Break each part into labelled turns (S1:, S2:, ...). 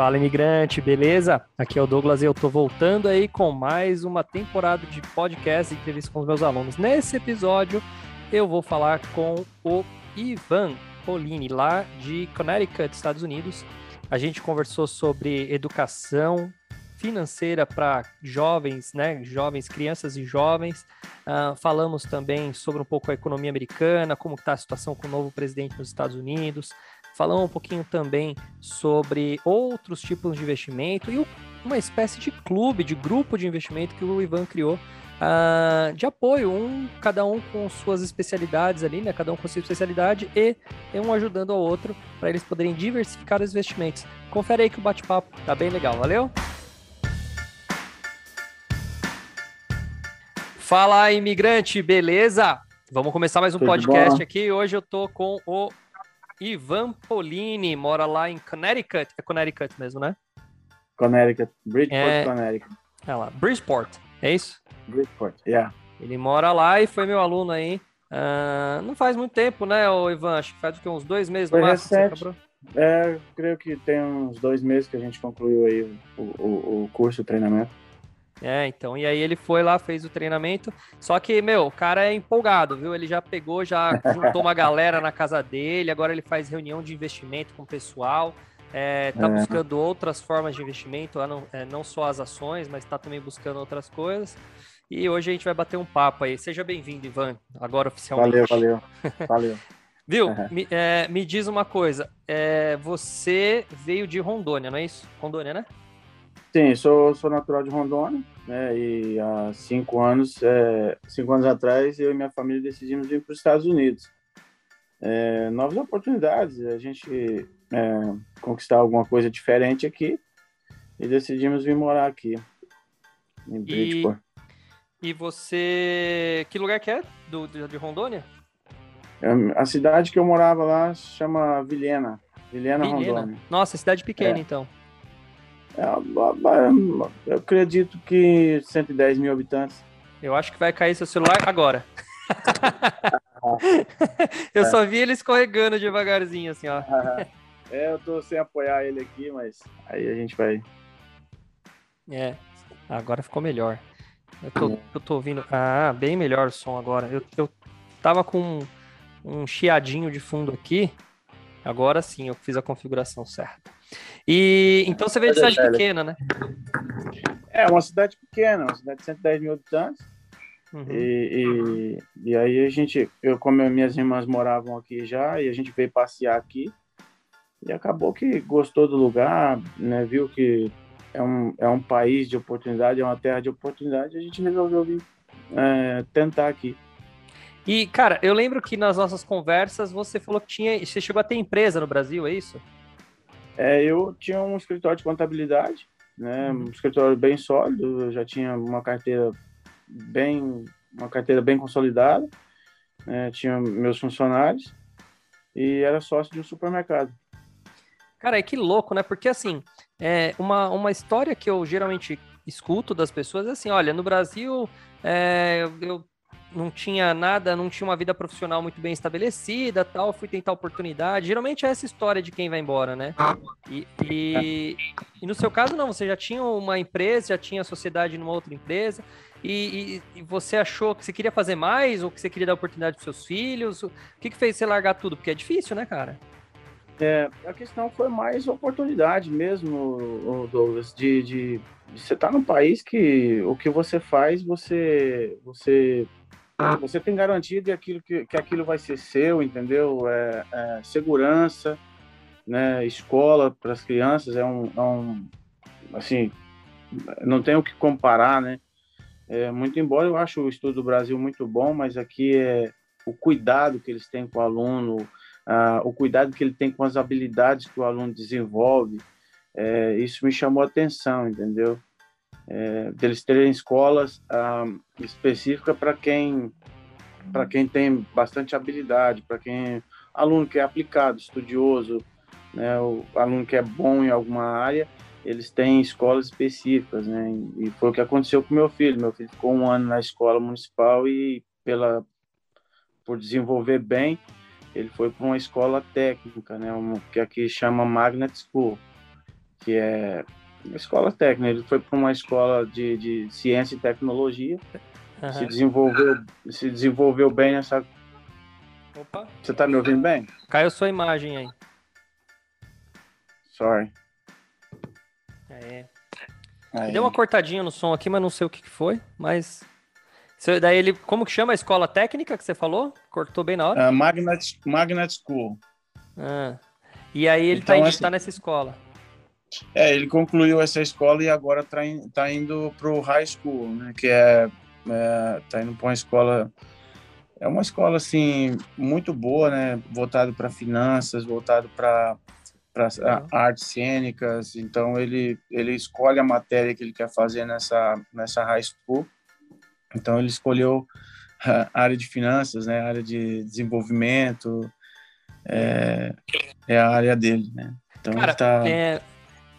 S1: Fala imigrante, beleza? Aqui é o Douglas e eu tô voltando aí com mais uma temporada de podcast e entrevista com os meus alunos. Nesse episódio eu vou falar com o Ivan Polini, lá de Connecticut, Estados Unidos. A gente conversou sobre educação financeira para jovens, né? Jovens, crianças e jovens. Uh, falamos também sobre um pouco a economia americana, como está a situação com o novo presidente nos Estados Unidos. Falamos um pouquinho também sobre outros tipos de investimento e uma espécie de clube, de grupo de investimento que o Ivan criou uh, de apoio, um cada um com suas especialidades ali, né? Cada um com sua especialidade e um ajudando ao outro para eles poderem diversificar os investimentos. Confere aí que o bate-papo tá bem legal, valeu? Fala, imigrante, beleza? Vamos começar mais um Tudo podcast aqui. Hoje eu tô com o Ivan Polini, mora lá em Connecticut. É Connecticut mesmo, né?
S2: Connecticut, Bridgeport, é... Connecticut.
S1: É lá, Bridgeport, é isso?
S2: Bridgeport, yeah.
S1: Ele mora lá e foi meu aluno aí. Uh, não faz muito tempo, né, o Ivan? Acho que faz que, uns dois meses
S2: no máximo recente. É, creio que tem uns dois meses que a gente concluiu aí o, o, o curso, o treinamento.
S1: É, então, e aí ele foi lá, fez o treinamento. Só que, meu, o cara é empolgado, viu? Ele já pegou, já juntou uma galera na casa dele, agora ele faz reunião de investimento com o pessoal. É, tá é. buscando outras formas de investimento, não, é, não só as ações, mas tá também buscando outras coisas. E hoje a gente vai bater um papo aí. Seja bem-vindo, Ivan, agora oficialmente.
S2: Valeu, valeu. Valeu.
S1: Viu? Uhum. Me, é, me, diz uma coisa. É, você veio de Rondônia, não é isso? Rondônia, né?
S2: Sim, sou, sou natural de Rondônia, né? E há cinco anos, é, cinco anos atrás, eu e minha família decidimos vir para os Estados Unidos. É, novas oportunidades, a gente é, conquistar alguma coisa diferente aqui e decidimos vir morar aqui em Bridgeport.
S1: E, e você, que lugar que é do, de Rondônia?
S2: É, a cidade que eu morava lá chama Vilhena, Vilhena, Vilhena. Rondônia.
S1: Nossa, cidade pequena é. então.
S2: É, eu acredito que 110 mil habitantes.
S1: Eu acho que vai cair seu celular agora. eu é. só vi ele escorregando devagarzinho, assim, ó.
S2: É, eu tô sem apoiar ele aqui, mas aí a gente vai.
S1: É, agora ficou melhor. Eu tô, é. eu tô ouvindo. Ah, bem melhor o som agora. Eu, eu tava com um, um chiadinho de fundo aqui. Agora sim, eu fiz a configuração certa. E então você veio de cidade pequena, né?
S2: É, uma cidade pequena, uma cidade de 110 mil habitantes. Uhum. E, e, e, aí a gente, eu como minhas irmãs moravam aqui já, e a gente veio passear aqui. E acabou que gostou do lugar, né? Viu que é um, é um país de oportunidade, é uma terra de oportunidade, a gente resolveu vir é, tentar aqui.
S1: E, cara, eu lembro que nas nossas conversas você falou que tinha. Você chegou a ter empresa no Brasil, é isso?
S2: É, eu tinha um escritório de contabilidade, né, uhum. um escritório bem sólido, eu já tinha uma carteira bem, uma carteira bem consolidada, né, tinha meus funcionários e era sócio de um supermercado.
S1: Cara, é que louco, né? Porque assim, é uma, uma história que eu geralmente escuto das pessoas é assim, olha, no Brasil é, eu não tinha nada, não tinha uma vida profissional muito bem estabelecida, tal, fui tentar oportunidade. Geralmente é essa história de quem vai embora, né? E, e, e no seu caso, não, você já tinha uma empresa, já tinha sociedade numa outra empresa, e, e, você achou que você queria fazer mais, ou que você queria dar oportunidade para seus filhos? O que, que fez você largar tudo? Porque é difícil, né, cara?
S2: É, a questão foi mais oportunidade mesmo, Douglas, de, de, de você estar tá num país que o que você faz, você, você você tem garantia de aquilo que, que aquilo vai ser seu, entendeu? É, é segurança, né? Escola para as crianças é um, é um, assim, não tem o que comparar, né? É, muito embora eu acho o estudo do Brasil muito bom, mas aqui é o cuidado que eles têm com o aluno, o cuidado que ele tem com as habilidades que o aluno desenvolve, é, isso me chamou a atenção, entendeu? É, deles terem escolas ah, específicas para quem para quem tem bastante habilidade, para quem aluno que é aplicado, estudioso, né, o aluno que é bom em alguma área, eles têm escolas específicas, né? E foi o que aconteceu com meu filho. Meu filho ficou um ano na escola municipal e pela por desenvolver bem, ele foi para uma escola técnica, né? Uma, que aqui chama Magnet School que é escola técnica. Ele foi para uma escola de, de ciência e tecnologia, uhum. se, desenvolveu, se desenvolveu bem nessa. Opa. Você está me ouvindo bem?
S1: Caiu sua imagem aí.
S2: Sorry.
S1: É. Aí. Deu uma cortadinha no som aqui, mas não sei o que foi, mas daí ele, como que chama a escola técnica que você falou? Cortou bem na hora?
S2: Uh, Magnet, Magnet School.
S1: Ah. E aí ele está então, assim, tá nessa escola.
S2: É, ele concluiu essa escola e agora está tá indo para o high school, né? Que é, é tá indo para uma escola é uma escola assim muito boa, né? Voltado para finanças, voltado para para uhum. artes cênicas. Então ele ele escolhe a matéria que ele quer fazer nessa nessa high school. Então ele escolheu a área de finanças, né? A área de desenvolvimento, é, é a área dele, né?
S1: Então Cara, tá... é,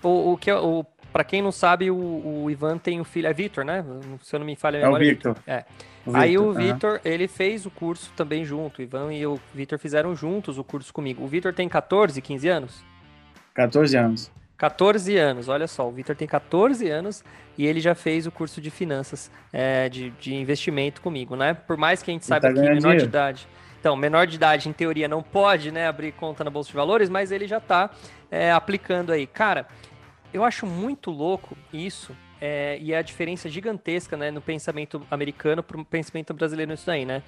S1: o, o que o para quem não sabe, o, o, Ivan tem um filho, é Vitor, né? Se eu não me falha a memória.
S2: É o Victor.
S1: É. O Aí o Vitor, uhum. ele fez o curso também junto. O Ivan e o Vitor fizeram juntos o curso comigo. O Vitor tem 14, 15 anos?
S2: 14 anos.
S1: 14 anos, olha só, o Vitor tem 14 anos e ele já fez o curso de finanças, é, de, de investimento comigo, né? Por mais que a gente saiba tá que menor dinheiro. de idade. Então, menor de idade, em teoria, não pode né, abrir conta na Bolsa de Valores, mas ele já está é, aplicando aí. Cara, eu acho muito louco isso, é, e a diferença gigantesca né, no pensamento americano para o pensamento brasileiro nisso daí, né?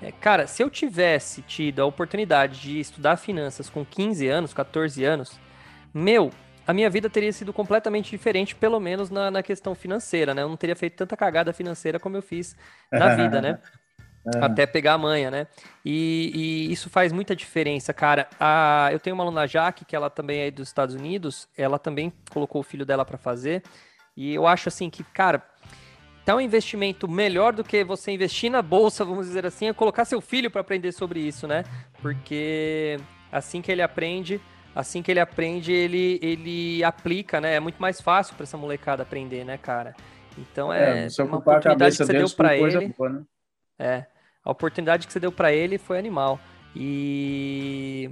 S1: É, cara, se eu tivesse tido a oportunidade de estudar finanças com 15 anos, 14 anos, meu, a minha vida teria sido completamente diferente, pelo menos na, na questão financeira, né? Eu não teria feito tanta cagada financeira como eu fiz na vida, né? É. Até pegar a manha, né? E, e, isso faz muita diferença, cara. A, eu tenho uma aluna Jaque, que ela também é dos Estados Unidos, ela também colocou o filho dela para fazer. E eu acho assim que, cara, tá um investimento melhor do que você investir na bolsa, vamos dizer assim, é colocar seu filho para aprender sobre isso, né? Porque assim que ele aprende, assim que ele aprende, ele, ele aplica, né? É muito mais fácil para essa molecada aprender, né, cara? Então é, é uma oportunidade que você deu para ele. Boa, né? É. A oportunidade que você deu para ele foi animal. E,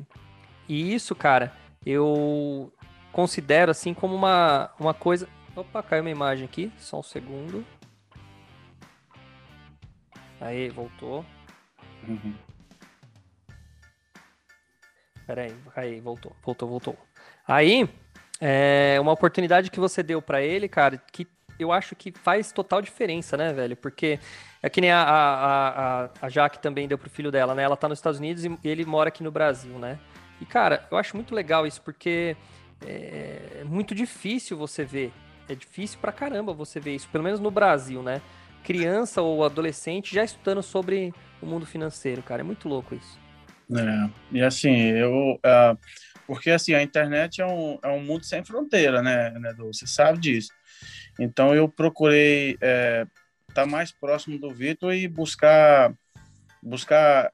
S1: e isso, cara, eu considero assim como uma, uma coisa. Opa, caiu uma imagem aqui, só um segundo. Aí, voltou. Uhum. Pera aí, aí, voltou, voltou, voltou. Aí, é uma oportunidade que você deu para ele, cara, que eu acho que faz total diferença, né, velho? Porque é que nem a, a, a, a Jaque também deu pro filho dela, né? Ela tá nos Estados Unidos e ele mora aqui no Brasil, né? E, cara, eu acho muito legal isso, porque é, é muito difícil você ver. É difícil pra caramba você ver isso, pelo menos no Brasil, né? Criança ou adolescente já estudando sobre o mundo financeiro, cara. É muito louco isso.
S2: É, e assim, eu. Uh, porque assim, a internet é um, é um mundo sem fronteira, né, né Você sabe disso. Então eu procurei estar é, tá mais próximo do Vitor e buscar buscar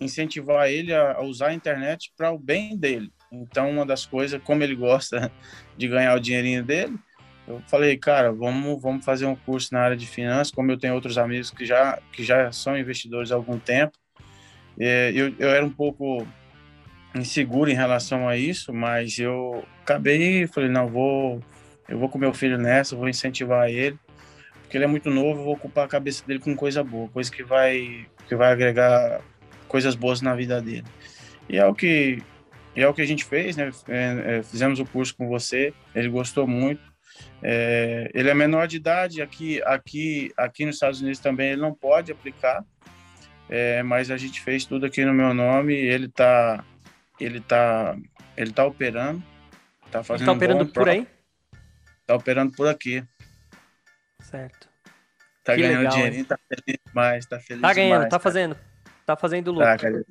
S2: incentivar ele a, a usar a internet para o bem dele. Então uma das coisas, como ele gosta de ganhar o dinheirinho dele, eu falei, cara, vamos vamos fazer um curso na área de finanças. Como eu tenho outros amigos que já que já são investidores há algum tempo, é, eu, eu era um pouco inseguro em relação a isso, mas eu acabei, falei, não, vou eu vou com meu filho nessa, vou incentivar ele, porque ele é muito novo, vou ocupar a cabeça dele com coisa boa, coisa que vai que vai agregar coisas boas na vida dele. E é o que é o que a gente fez, né? É, é, fizemos o curso com você, ele gostou muito. É, ele é menor de idade, aqui, aqui, aqui nos Estados Unidos também ele não pode aplicar, é, mas a gente fez tudo aqui no meu nome. Ele tá, ele tá, ele tá operando, tá fazendo. Ele tá
S1: operando um por aí?
S2: Tá operando por aqui.
S1: Certo.
S2: Tá que ganhando legal, dinheirinho, tá feliz demais, tá feliz
S1: Tá ganhando,
S2: demais,
S1: tá cara. fazendo. Tá fazendo lucro.
S2: Tá, cara,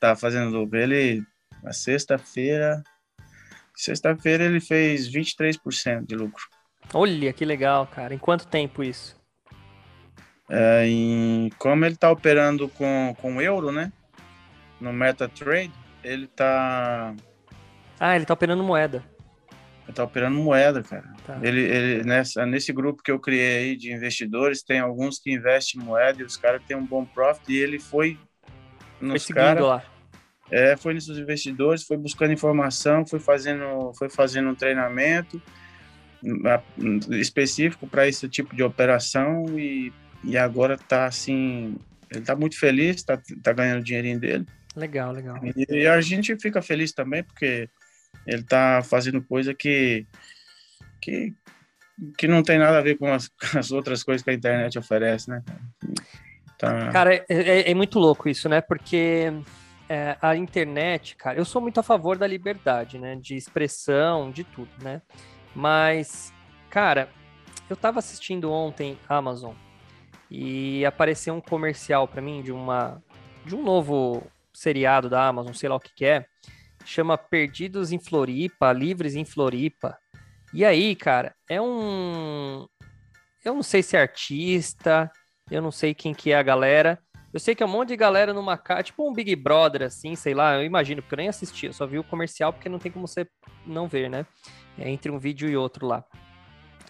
S2: tá fazendo lucro. Ele, na sexta-feira, sexta-feira ele fez 23% de lucro.
S1: Olha, que legal, cara. Em quanto tempo isso?
S2: É, em, como ele tá operando com, com euro, né? No MetaTrade, ele tá...
S1: Ah, ele tá operando moeda.
S2: Ele tá operando moeda, cara. Tá. Ele, ele nessa, nesse grupo que eu criei aí de investidores, tem alguns que investem em moeda e os caras têm um bom profit e ele foi
S1: nos caras.
S2: É, foi nesses investidores, foi buscando informação, foi fazendo, foi fazendo um treinamento específico para esse tipo de operação e, e agora está assim, ele está muito feliz, está tá ganhando o dinheirinho dele.
S1: Legal, legal.
S2: E, e, a gente fica feliz também porque ele está fazendo coisa que, que, que não tem nada a ver com as, as outras coisas que a internet oferece, né?
S1: Tá... Cara, é, é, é muito louco isso, né? Porque é, a internet, cara, eu sou muito a favor da liberdade, né? De expressão, de tudo, né? Mas, cara, eu tava assistindo ontem Amazon e apareceu um comercial para mim de uma de um novo seriado da Amazon, sei lá o que, que é, chama Perdidos em Floripa, Livres em Floripa. E aí, cara, é um eu não sei se é artista, eu não sei quem que é a galera, eu sei que é um monte de galera numa casa, tipo um Big Brother, assim, sei lá, eu imagino, porque eu nem assisti, eu só vi o comercial porque não tem como você não ver, né? É entre um vídeo e outro lá.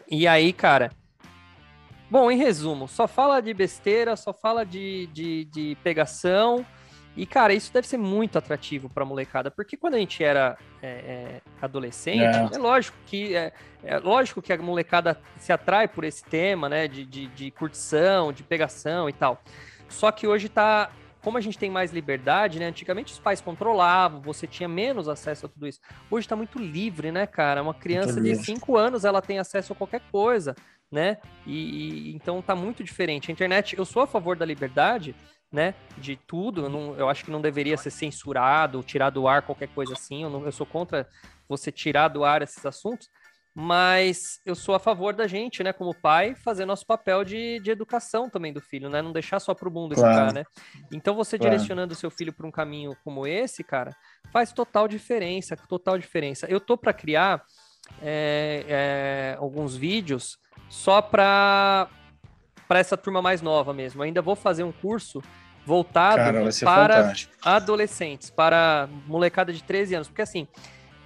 S1: E aí, cara. Bom, em resumo, só fala de besteira, só fala de, de, de pegação. E, cara, isso deve ser muito atrativo pra molecada, porque quando a gente era é, é, adolescente, é. é. lógico que é, é, lógico que a molecada se atrai por esse tema, né? De, de, de curtição, de pegação e tal. Só que hoje tá. Como a gente tem mais liberdade, né? Antigamente os pais controlavam, você tinha menos acesso a tudo isso. Hoje tá muito livre, né, cara? Uma criança de 5 anos, ela tem acesso a qualquer coisa, né? E, e, então tá muito diferente. A internet, eu sou a favor da liberdade, né, de tudo. Eu, não, eu, acho que não deveria ser censurado, tirar do ar qualquer coisa assim. Eu, não, eu, sou contra você tirar do ar esses assuntos mas eu sou a favor da gente, né, como pai, fazer nosso papel de, de educação também do filho, né, não deixar só pro mundo claro. educar, né. Então você claro. direcionando o seu filho para um caminho como esse, cara, faz total diferença, total diferença. Eu tô para criar é, é, alguns vídeos só para para essa turma mais nova mesmo. ainda vou fazer um curso voltado cara, para fantástico. adolescentes, para molecada de 13 anos, porque assim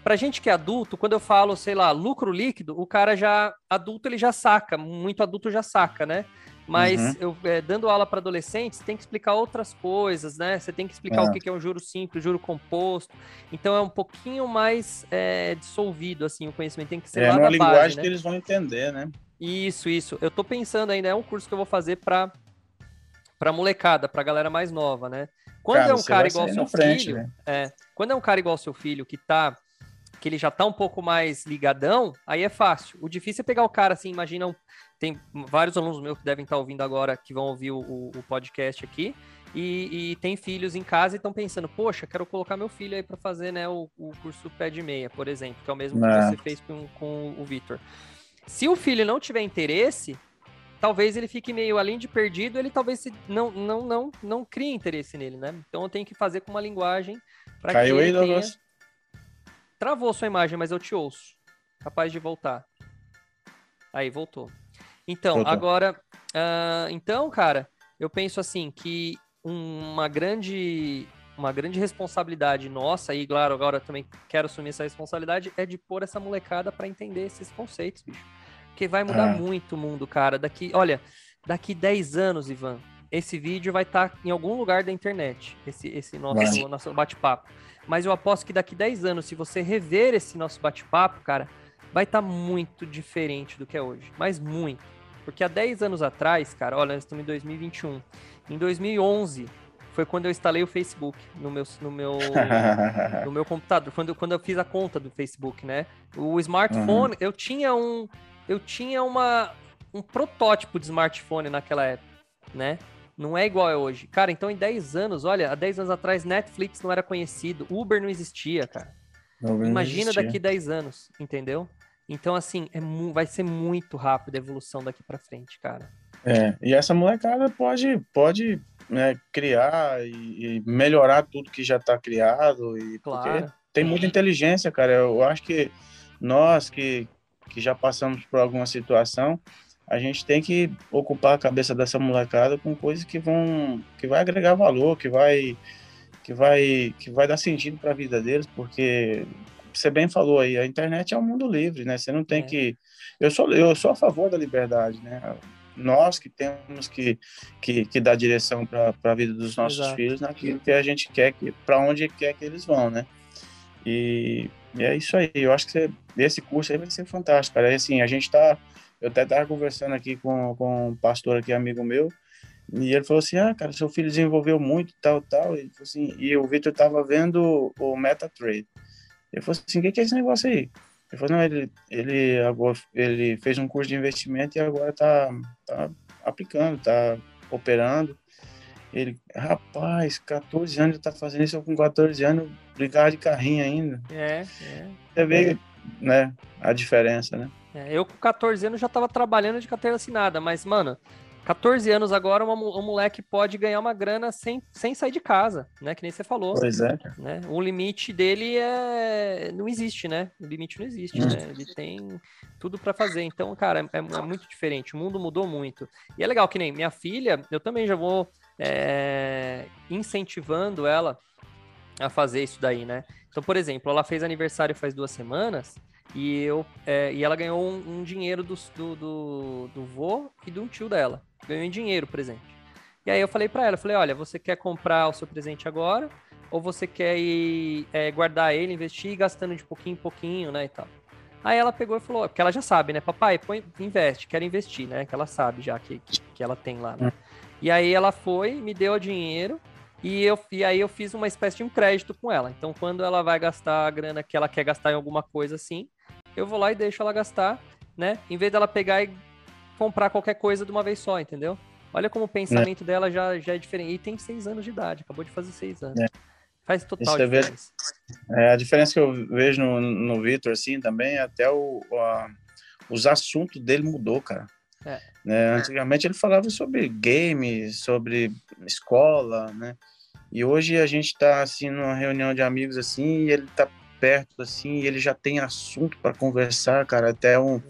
S1: Pra gente que é adulto, quando eu falo, sei lá, lucro líquido, o cara já, adulto, ele já saca, muito adulto já saca, né? Mas uhum. eu é, dando aula para adolescentes, tem que explicar outras coisas, né? Você tem que explicar é. o que é um juro simples, juro composto. Então é um pouquinho mais é, dissolvido, assim, o conhecimento tem que ser
S2: é,
S1: lá
S2: uma linguagem
S1: base,
S2: né? que eles vão entender, né?
S1: Isso, isso. Eu tô pensando ainda, é um curso que eu vou fazer para para molecada, para galera mais nova, né? Quando cara, é um cara igual ao seu frente, filho, né? é, quando é um cara igual ao seu filho que tá que ele já tá um pouco mais ligadão, aí é fácil. O difícil é pegar o cara assim, imagina, tem vários alunos meus que devem estar tá ouvindo agora, que vão ouvir o, o podcast aqui, e, e, tem filhos em casa e estão pensando, poxa, quero colocar meu filho aí para fazer né, o, o, curso pé de meia, por exemplo, que é o mesmo que é. você fez com, com o Vitor. Se o filho não tiver interesse, talvez ele fique meio além de perdido, ele talvez não, não, não, não crie interesse nele, né? Então eu tenho que fazer com uma linguagem para que ele aí, tenha... Travou sua imagem, mas eu te ouço. Capaz de voltar. Aí, voltou. Então, voltou. agora. Uh, então, cara, eu penso assim que uma grande. Uma grande responsabilidade nossa, e claro, agora também quero assumir essa responsabilidade, é de pôr essa molecada para entender esses conceitos, bicho. Porque vai mudar ah. muito o mundo, cara. Daqui, olha, daqui 10 anos, Ivan, esse vídeo vai estar tá em algum lugar da internet, esse, esse nosso, nosso bate-papo. Mas eu aposto que daqui 10 anos, se você rever esse nosso bate-papo, cara, vai estar tá muito diferente do que é hoje. Mas muito. Porque há 10 anos atrás, cara, olha, nós estamos em 2021. Em 2011 foi quando eu instalei o Facebook no meu, no meu, no meu computador, quando, quando eu fiz a conta do Facebook, né? O smartphone, uhum. eu tinha um eu tinha uma um protótipo de smartphone naquela época, né? Não é igual é hoje. Cara, então em 10 anos, olha, há 10 anos atrás Netflix não era conhecido, Uber não existia, cara. Imagina existia. daqui 10 anos, entendeu? Então, assim, é vai ser muito rápido a evolução daqui para frente, cara.
S2: É, e essa molecada pode, pode né, criar e, e, melhorar tudo que já está criado. E, claro. Porque tem muita inteligência, cara. Eu acho que nós que, que já passamos por alguma situação, a gente tem que ocupar a cabeça dessa molecada com coisas que vão que vai agregar valor, que vai que vai que vai dar sentido para a vida deles, porque você bem falou aí, a internet é um mundo livre, né? Você não tem é. que eu sou eu sou a favor da liberdade, né? nós que temos que, que, que dar direção para a vida dos nossos Exato. filhos naquilo que a gente quer, que para onde quer que eles vão, né? E, e, é isso aí. Eu acho que você, esse curso aí vai ser fantástico, cara. E, assim, a gente tá. Eu até estava conversando aqui com, com um pastor aqui, amigo meu, e ele falou assim: Ah, cara, seu filho desenvolveu muito, tal, tal. E, assim, e o Victor tava vendo o MetaTrade. Ele falou assim: O que, que é esse negócio aí? Ele falou: Não, ele, ele, agora, ele fez um curso de investimento e agora tá, tá aplicando, tá operando. Ele, rapaz, 14 anos, tá fazendo isso com 14 anos, brincava de carrinho ainda.
S1: É, é.
S2: Você vê, é. né, a diferença, né?
S1: É, eu com 14 anos já tava trabalhando de carteira assinada, mas, mano, 14 anos agora, um moleque pode ganhar uma grana sem, sem sair de casa, né? Que nem você falou.
S2: Pois é.
S1: Né? O limite dele é não existe, né? O limite não existe, hum. né? Ele tem tudo para fazer. Então, cara, é, é, muito diferente. O mundo mudou muito. E é legal que nem minha filha, eu também já vou é, incentivando ela a fazer isso daí, né? Então, por exemplo, ela fez aniversário faz duas semanas e, eu, é, e ela ganhou um, um dinheiro do, do, do, do vô e de um tio dela. Ganhou em dinheiro presente. E aí eu falei para ela, falei, olha, você quer comprar o seu presente agora? Ou você quer ir é, guardar ele, investir, gastando de pouquinho em pouquinho, né, e tal. Aí ela pegou e falou, porque ela já sabe, né, papai, põe, investe, quero investir, né, que ela sabe já que, que, que ela tem lá, né. E aí ela foi, me deu o dinheiro, e, eu, e aí eu fiz uma espécie de um crédito com ela. Então, quando ela vai gastar a grana que ela quer gastar em alguma coisa assim, eu vou lá e deixo ela gastar, né? Em vez dela pegar e comprar qualquer coisa de uma vez só, entendeu? Olha como o pensamento é. dela já, já é diferente. E tem seis anos de idade, acabou de fazer seis anos. É. Faz total Isso diferença.
S2: É, a diferença que eu vejo no, no Vitor, assim, também, é até o, a, os assuntos dele mudou, cara. É. Né? Antigamente ele falava sobre games, sobre escola, né? E hoje a gente está assim numa reunião de amigos assim, e ele está perto, assim, e ele já tem assunto para conversar, cara. Até um.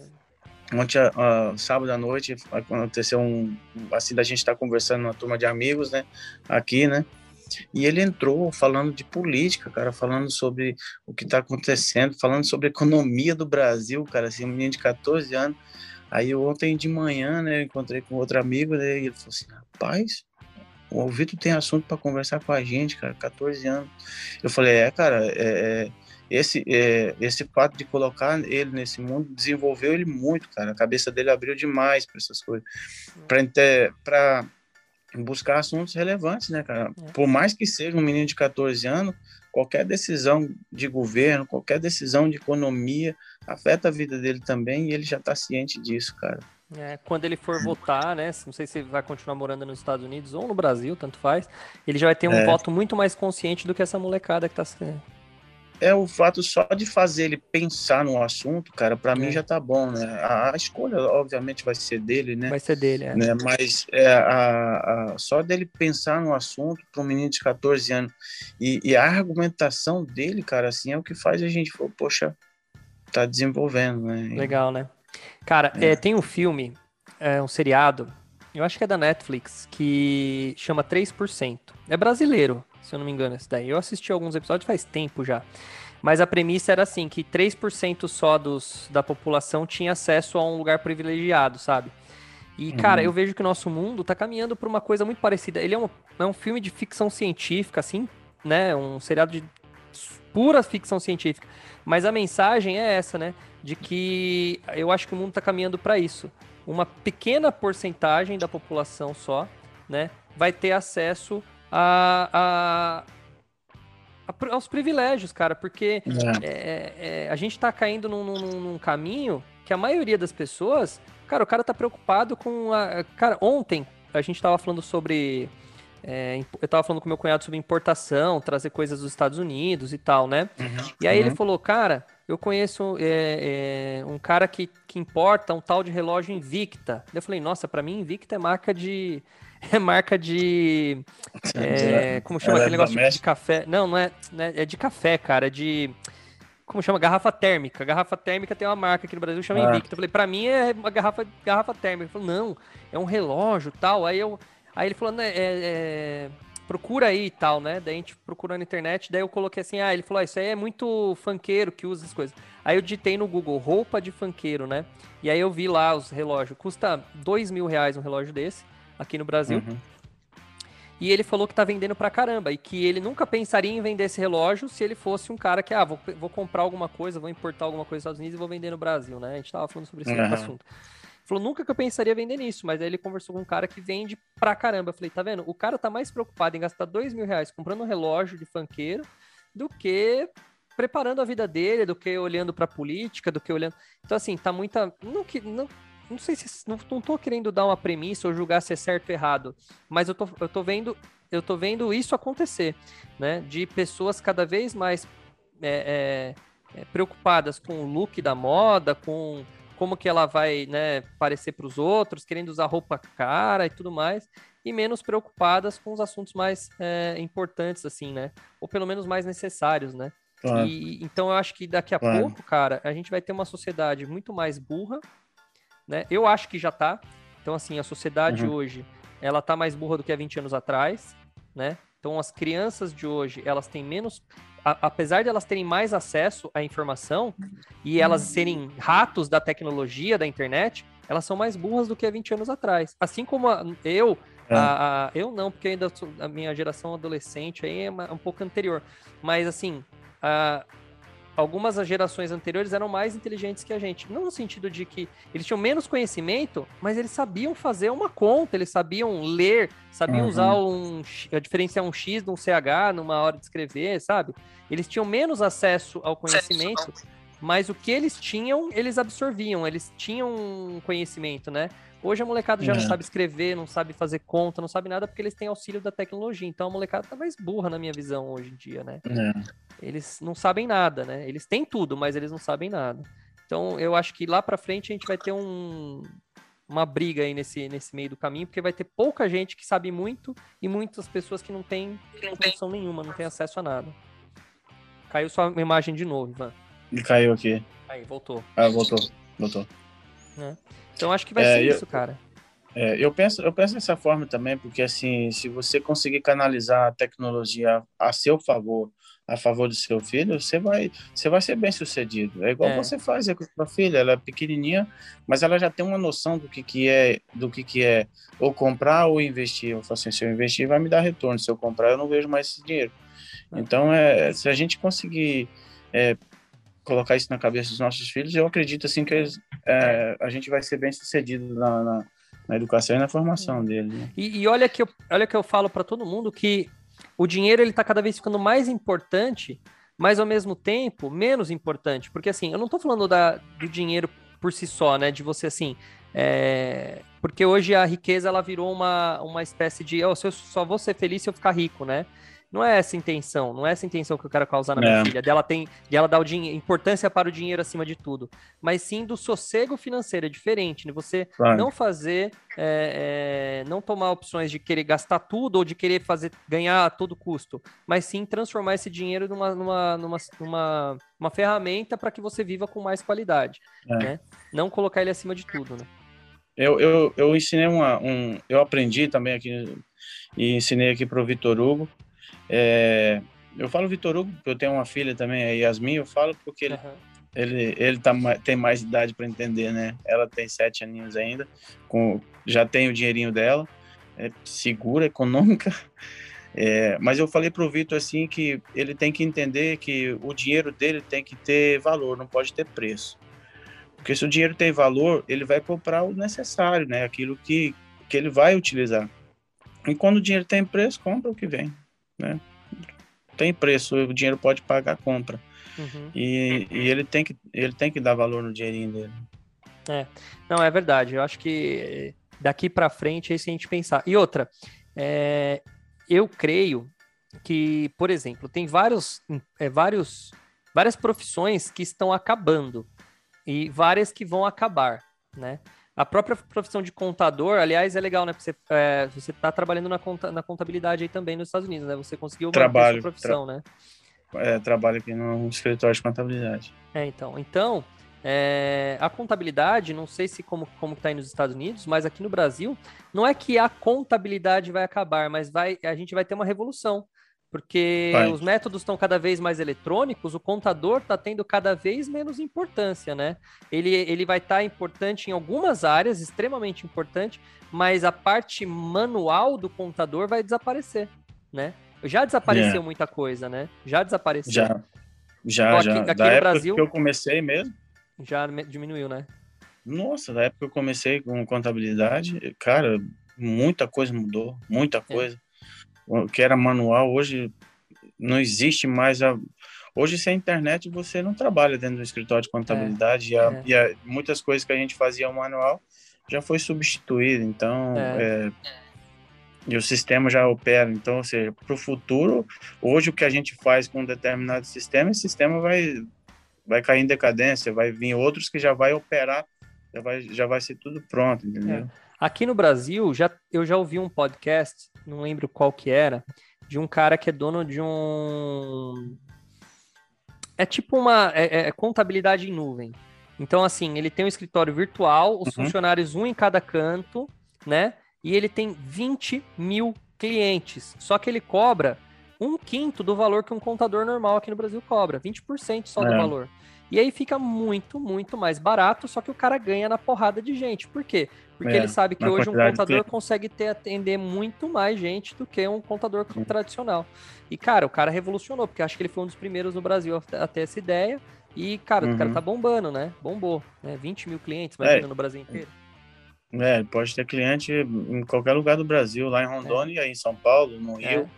S2: Ontem, uh, sábado à noite, aconteceu um. Assim, da gente estar tá conversando numa turma de amigos, né? Aqui, né? E ele entrou falando de política, cara, falando sobre o que está acontecendo, falando sobre a economia do Brasil, cara, assim, um menino de 14 anos. Aí ontem de manhã, né, eu encontrei com outro amigo, né, e ele falou assim, rapaz, o Vitor tem assunto para conversar com a gente, cara, 14 anos. Eu falei, é, cara, é, é esse, é, esse fato de colocar ele nesse mundo desenvolveu ele muito, cara. A cabeça dele abriu demais para essas coisas, para buscar assuntos relevantes, né, cara? É. Por mais que seja um menino de 14 anos, qualquer decisão de governo, qualquer decisão de economia afeta a vida dele também e ele já está ciente disso, cara.
S1: É, quando ele for votar, né? Não sei se ele vai continuar morando nos Estados Unidos ou no Brasil, tanto faz. Ele já vai ter um é. voto muito mais consciente do que essa molecada que está
S2: é o fato só de fazer ele pensar no assunto, cara, para é. mim já tá bom, né? A, a, escolha, obviamente, vai ser dele, né?
S1: Vai ser dele, é.
S2: Né? Mas é, a, a, só dele pensar no assunto para um menino de 14 anos e, e, a argumentação dele, cara, assim, é o que faz a gente, poxa, tá desenvolvendo, né?
S1: Legal, né? Cara, é. é. tem um filme, é um seriado, eu acho que é da Netflix, que chama 3%. É brasileiro, se eu não me engano, esse daí. Eu assisti alguns episódios faz tempo já. Mas a premissa era assim, que 3% só dos, da população tinha acesso a um lugar privilegiado, sabe? E, cara, uhum. eu vejo que o nosso mundo tá caminhando por uma coisa muito parecida. Ele é um, é um filme de ficção científica, assim, né? Um seriado de pura ficção científica. Mas a mensagem é essa, né? De que eu acho que o mundo tá caminhando para isso. Uma pequena porcentagem da população só, né? Vai ter acesso a, a, a aos privilégios, cara, porque é. é. É, é, a gente tá caindo num, num, num, caminho que a maioria das pessoas, cara, o cara tá preocupado com a. Cara, ontem a gente tava falando sobre. É, eu tava falando com meu cunhado sobre importação, trazer coisas dos Estados Unidos e tal, né? Uhum, e aí uhum. ele falou, cara, eu conheço é, é, um cara que, que importa um tal de relógio Invicta. Eu falei, nossa, para mim Invicta é marca de é marca de. É, como chama aquele negócio de, de café? Não, não é, não é. É de café, cara. É de. Como chama? Garrafa térmica. Garrafa térmica tem uma marca aqui no Brasil chama ah. Invicta. Eu falei, pra mim é uma garrafa, garrafa térmica. Ele falou, não, é um relógio tal. Aí eu. Aí ele falou, né, é, é, procura aí e tal, né? Daí a gente procurou na internet, daí eu coloquei assim, ah, ele falou, ah, isso aí é muito funkeiro que usa as coisas. Aí eu digitei no Google, roupa de funkeiro, né? E aí eu vi lá os relógios, custa dois mil reais um relógio desse, aqui no Brasil. Uhum. E ele falou que tá vendendo pra caramba e que ele nunca pensaria em vender esse relógio se ele fosse um cara que, ah, vou, vou comprar alguma coisa, vou importar alguma coisa dos Estados Unidos e vou vender no Brasil, né? A gente tava falando sobre esse uhum. assunto. Falou, nunca que eu pensaria vender nisso, mas aí ele conversou com um cara que vende pra caramba. Eu falei, tá vendo? O cara tá mais preocupado em gastar dois mil reais comprando um relógio de fanqueiro do que preparando a vida dele, do que olhando pra política, do que olhando. Então, assim, tá muita. Não, que, não, não sei se. Não, não tô querendo dar uma premissa ou julgar se é certo ou errado, mas eu tô, eu tô vendo. Eu tô vendo isso acontecer, né? De pessoas cada vez mais é, é, é, preocupadas com o look da moda, com como que ela vai né, parecer para os outros, querendo usar roupa cara e tudo mais, e menos preocupadas com os assuntos mais é, importantes, assim, né? Ou pelo menos mais necessários, né? Claro. E, então eu acho que daqui a claro. pouco, cara, a gente vai ter uma sociedade muito mais burra, né? Eu acho que já tá. Então, assim, a sociedade uhum. hoje, ela tá mais burra do que há 20 anos atrás, né? Então, as crianças de hoje, elas têm menos a, apesar de elas terem mais acesso à informação e elas serem ratos da tecnologia da internet, elas são mais burras do que há 20 anos atrás. Assim como a, eu, é. a, a, eu não, porque ainda sou, a minha geração adolescente aí é uma, um pouco anterior, mas assim, algumas gerações anteriores eram mais inteligentes que a gente. Não no sentido de que eles tinham menos conhecimento, mas eles sabiam fazer uma conta, eles sabiam ler, sabiam uhum. usar um, diferenciar um X de um CH numa hora de escrever, sabe? Eles tinham menos acesso ao conhecimento, mas o que eles tinham, eles absorviam, eles tinham conhecimento, né? Hoje a molecada já é. não sabe escrever, não sabe fazer conta, não sabe nada porque eles têm auxílio da tecnologia. Então a molecada tá mais burra na minha visão hoje em dia, né? É. Eles não sabem nada, né? Eles têm tudo, mas eles não sabem nada. Então eu acho que lá para frente a gente vai ter um, uma briga aí nesse, nesse meio do caminho, porque vai ter pouca gente que sabe muito e muitas pessoas que não têm função nenhuma, não têm acesso a nada. Caiu sua imagem de novo, Ivan.
S2: Caiu aqui.
S1: Aí, voltou.
S2: Ah, voltou. Voltou.
S1: É. Então acho que vai é, ser eu, isso, cara.
S2: É, eu penso, eu penso dessa forma também, porque assim, se você conseguir canalizar a tecnologia a seu favor, a favor do seu filho, você vai, você vai ser bem sucedido. É igual é. você faz com a sua filha, ela é pequenininha, mas ela já tem uma noção do que, que é, do que, que é ou comprar ou investir. Eu falo assim, se eu investir vai me dar retorno, se eu comprar eu não vejo mais esse dinheiro. É. Então, é, se a gente conseguir é, colocar isso na cabeça dos nossos filhos, eu acredito assim que eles, é, a gente vai ser bem sucedido na, na, na educação e na formação dele. Né?
S1: E, e, olha que eu, olha que eu falo para todo mundo que o dinheiro ele está cada vez ficando mais importante, mas ao mesmo tempo menos importante, porque assim eu não estou falando da, do dinheiro por si só, né? De você assim, é... porque hoje a riqueza ela virou uma, uma espécie de, oh, se eu só vou ser feliz se eu ficar rico, né? Não é essa a intenção, não é essa a intenção que eu quero causar na minha é. filha, dela tem, de ela dar o dinheiro, importância para o dinheiro acima de tudo, mas sim do sossego financeiro, é diferente, né? Você claro. não fazer, é, é, não tomar opções de querer gastar tudo ou de querer fazer ganhar a todo custo, mas sim transformar esse dinheiro numa, numa, numa, numa uma ferramenta para que você viva com mais qualidade, é. né? Não colocar ele acima de tudo, né?
S2: Eu, eu, eu ensinei uma, um, eu aprendi também aqui e ensinei aqui para o Vitor Hugo é, eu falo Vitor Hugo, porque eu tenho uma filha também, a Yasmin, eu falo porque ele, uhum. ele, ele tá, tem mais idade para entender, né? Ela tem sete aninhos ainda, com, já tem o dinheirinho dela, é segura, econômica. É, mas eu falei para o Vitor assim que ele tem que entender que o dinheiro dele tem que ter valor, não pode ter preço. Porque se o dinheiro tem valor, ele vai comprar o necessário, né? Aquilo que, que ele vai utilizar. E quando o dinheiro tem preço, compra o que vem né? Tem preço, o dinheiro pode pagar a compra. Uhum. E, e, ele, tem que, ele tem que dar valor no dinheirinho dele.
S1: É, não, é verdade. Eu acho que daqui para frente é isso que a gente pensar. E outra, é, eu creio que, por exemplo, tem vários, é, vários, várias profissões que estão acabando e várias que vão acabar, né? A própria profissão de contador, aliás, é legal, né? Porque você, é, você tá trabalhando na, conta, na contabilidade aí também nos Estados Unidos, né? Você conseguiu
S2: trabalho,
S1: profissão, tra né?
S2: É, trabalho aqui no escritório de contabilidade.
S1: É, então. Então, É, a contabilidade, não sei se como como está aí nos Estados Unidos, mas aqui no Brasil, não é que a contabilidade vai acabar, mas vai a gente vai ter uma revolução, porque vai. os métodos estão cada vez mais eletrônicos, o contador está tendo cada vez menos importância, né? Ele, ele vai estar tá importante em algumas áreas, extremamente importante, mas a parte manual do contador vai desaparecer, né? Já desapareceu yeah. muita coisa, né? Já desapareceu.
S2: Já, já, aqui, já. Aqui da no Brasil que eu comecei mesmo
S1: já diminuiu, né?
S2: Nossa, da época que eu comecei com contabilidade, cara, muita coisa mudou, muita é. coisa. É. O que era manual, hoje não existe mais a. Hoje, sem internet, você não trabalha dentro do escritório de contabilidade é. E, a, é. e a, muitas coisas que a gente fazia manual já foi substituído. Então, é. é. e o sistema já opera. Então, ou seja, para o futuro, hoje o que a gente faz com um determinado sistema, esse sistema vai vai cair em decadência, vai vir outros que já vai operar, já vai, já vai ser tudo pronto, entendeu? É.
S1: Aqui no Brasil, já, eu já ouvi um podcast, não lembro qual que era, de um cara que é dono de um... É tipo uma é, é, é contabilidade em nuvem. Então, assim, ele tem um escritório virtual, os uhum. funcionários um em cada canto, né? E ele tem 20 mil clientes. Só que ele cobra um quinto do valor que um contador normal aqui no Brasil cobra, 20% só é. do valor. E aí fica muito, muito mais barato, só que o cara ganha na porrada de gente. Por quê? Porque é, ele sabe que hoje um contador consegue ter, atender muito mais gente do que um contador tradicional. E, cara, o cara revolucionou, porque acho que ele foi um dos primeiros no Brasil a ter essa ideia. E, cara, uhum. o cara uhum. tá bombando, né? Bombou. Né? 20 mil clientes, imagina, é, no Brasil inteiro.
S2: É, pode ter cliente em qualquer lugar do Brasil, lá em Rondônia, é. em São Paulo, no é. Rio.